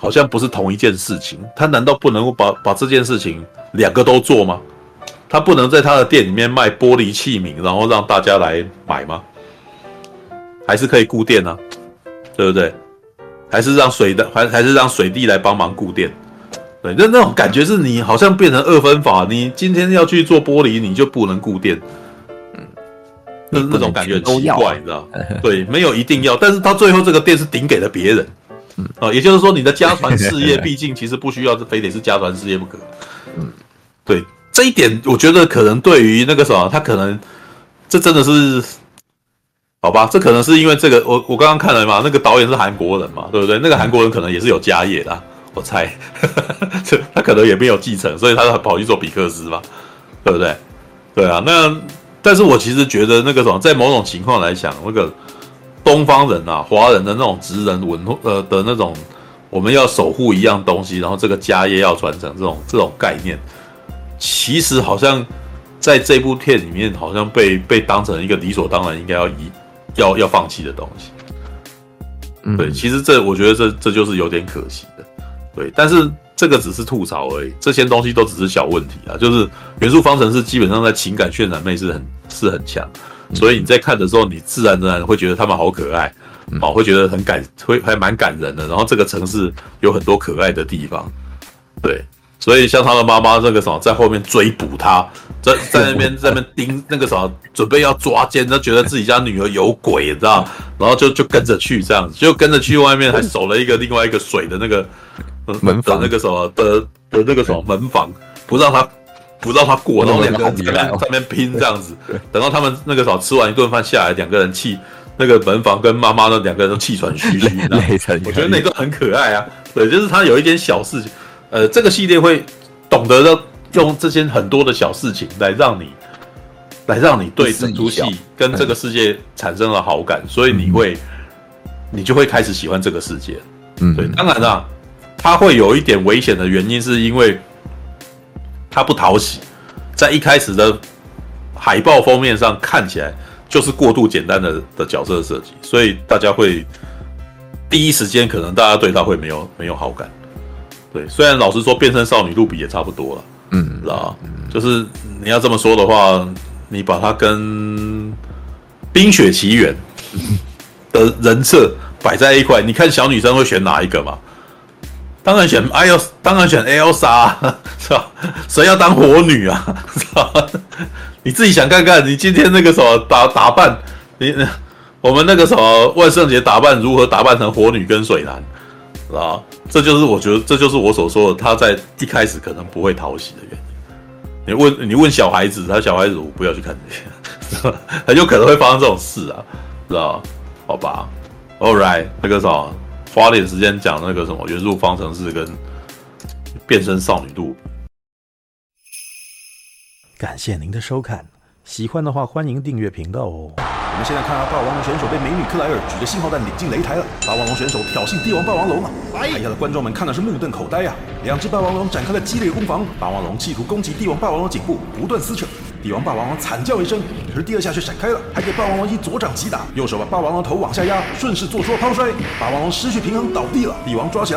好像不是同一件事情，他难道不能够把把这件事情两个都做吗？他不能在他的店里面卖玻璃器皿，然后让大家来买吗？还是可以固电呢？对不对？还是让水的，还还是让水滴来帮忙固电？对，那那种感觉是你好像变成二分法，你今天要去做玻璃，你就不能固电。嗯，那那种感觉很奇怪，你知道？对，没有一定要，但是他最后这个店是顶给了别人。嗯，啊，也就是说，你的家传事业 毕竟其实不需要，非得是家传事业不可。嗯，对，这一点我觉得可能对于那个什么，他可能这真的是，好吧，这可能是因为这个，我我刚刚看了嘛，那个导演是韩国人嘛，对不对？那个韩国人可能也是有家业的，我猜，这他可能也没有继承，所以他跑去做比克斯嘛，对不对？对啊，那但是我其实觉得那个什么，在某种情况来讲，那个。东方人啊，华人的那种职人文呃的那种，我们要守护一样东西，然后这个家业要传承，这种这种概念，其实好像在这部片里面，好像被被当成一个理所当然应该要以要要放弃的东西。嗯，对，其实这我觉得这这就是有点可惜的。对，但是这个只是吐槽而已，这些东西都只是小问题啊。就是元素方程式基本上在情感渲染力是很是很强。所以你在看的时候，你自然而然会觉得他们好可爱，哦，会觉得很感，会还蛮感人的。然后这个城市有很多可爱的地方，对，所以像他的妈妈这个什么，在后面追捕他，在 在那边在那边盯那个什么，准备要抓奸，他觉得自己家女儿有鬼，你知道？然后就就跟着去这样子，就跟着去外面还守了一个另外一个水的那个门房的那个什么的的那个什么门房，不让他。不让他过，然后两个人在那边 拼这样子，等到他们那个时候吃完一顿饭下来，两个人气那个门房跟妈妈那两个人都气喘吁吁，我觉得那个很可爱啊。对，就是他有一点小事情，呃，这个系列会懂得的用这些很多的小事情来让你，来让你对整出戏跟这个世界产生了好感，所以你会，你就会开始喜欢这个世界。嗯，对，当然啦，他会有一点危险的原因是因为。他不讨喜，在一开始的海报封面上看起来就是过度简单的的角色设计，所以大家会第一时间可能大家对他会没有没有好感。对，虽然老实说，变身少女露比也差不多了，嗯，知道就是你要这么说的话，你把它跟《冰雪奇缘》的人设摆在一块，你看小女生会选哪一个嘛？当然选 Elsa，当然选 Elsa，是吧？谁要当火女啊？是吧？你自己想看看，你今天那个什么打打扮，你我们那个什么万圣节打扮如何打扮成火女跟水男，啊？这就是我觉得，这就是我所说的，他在一开始可能不会讨喜的原因。你问你问小孩子，他小孩子我不要去看这些，很有可能会发生这种事啊，知道？好吧，All right，那个什么。花点时间讲那个什么元素方程式跟变身少女度。感谢您的收看，喜欢的话欢迎订阅频道哦。我们现在看到霸王龙选手被美女克莱尔举着信号弹领进擂台了。霸王龙选手挑衅帝王霸王龙啊！台下的观众们看的是目瞪口呆啊！两只霸王龙展开了激烈攻防，霸王龙企图攻击帝王霸王龙颈部，不断撕扯。帝王霸王龙惨叫一声，可是第二下却闪开了，还给霸王龙一左掌击打，右手把霸王龙头往下压，顺势做出了抛摔，霸王龙失去平衡倒地了。帝王抓起来。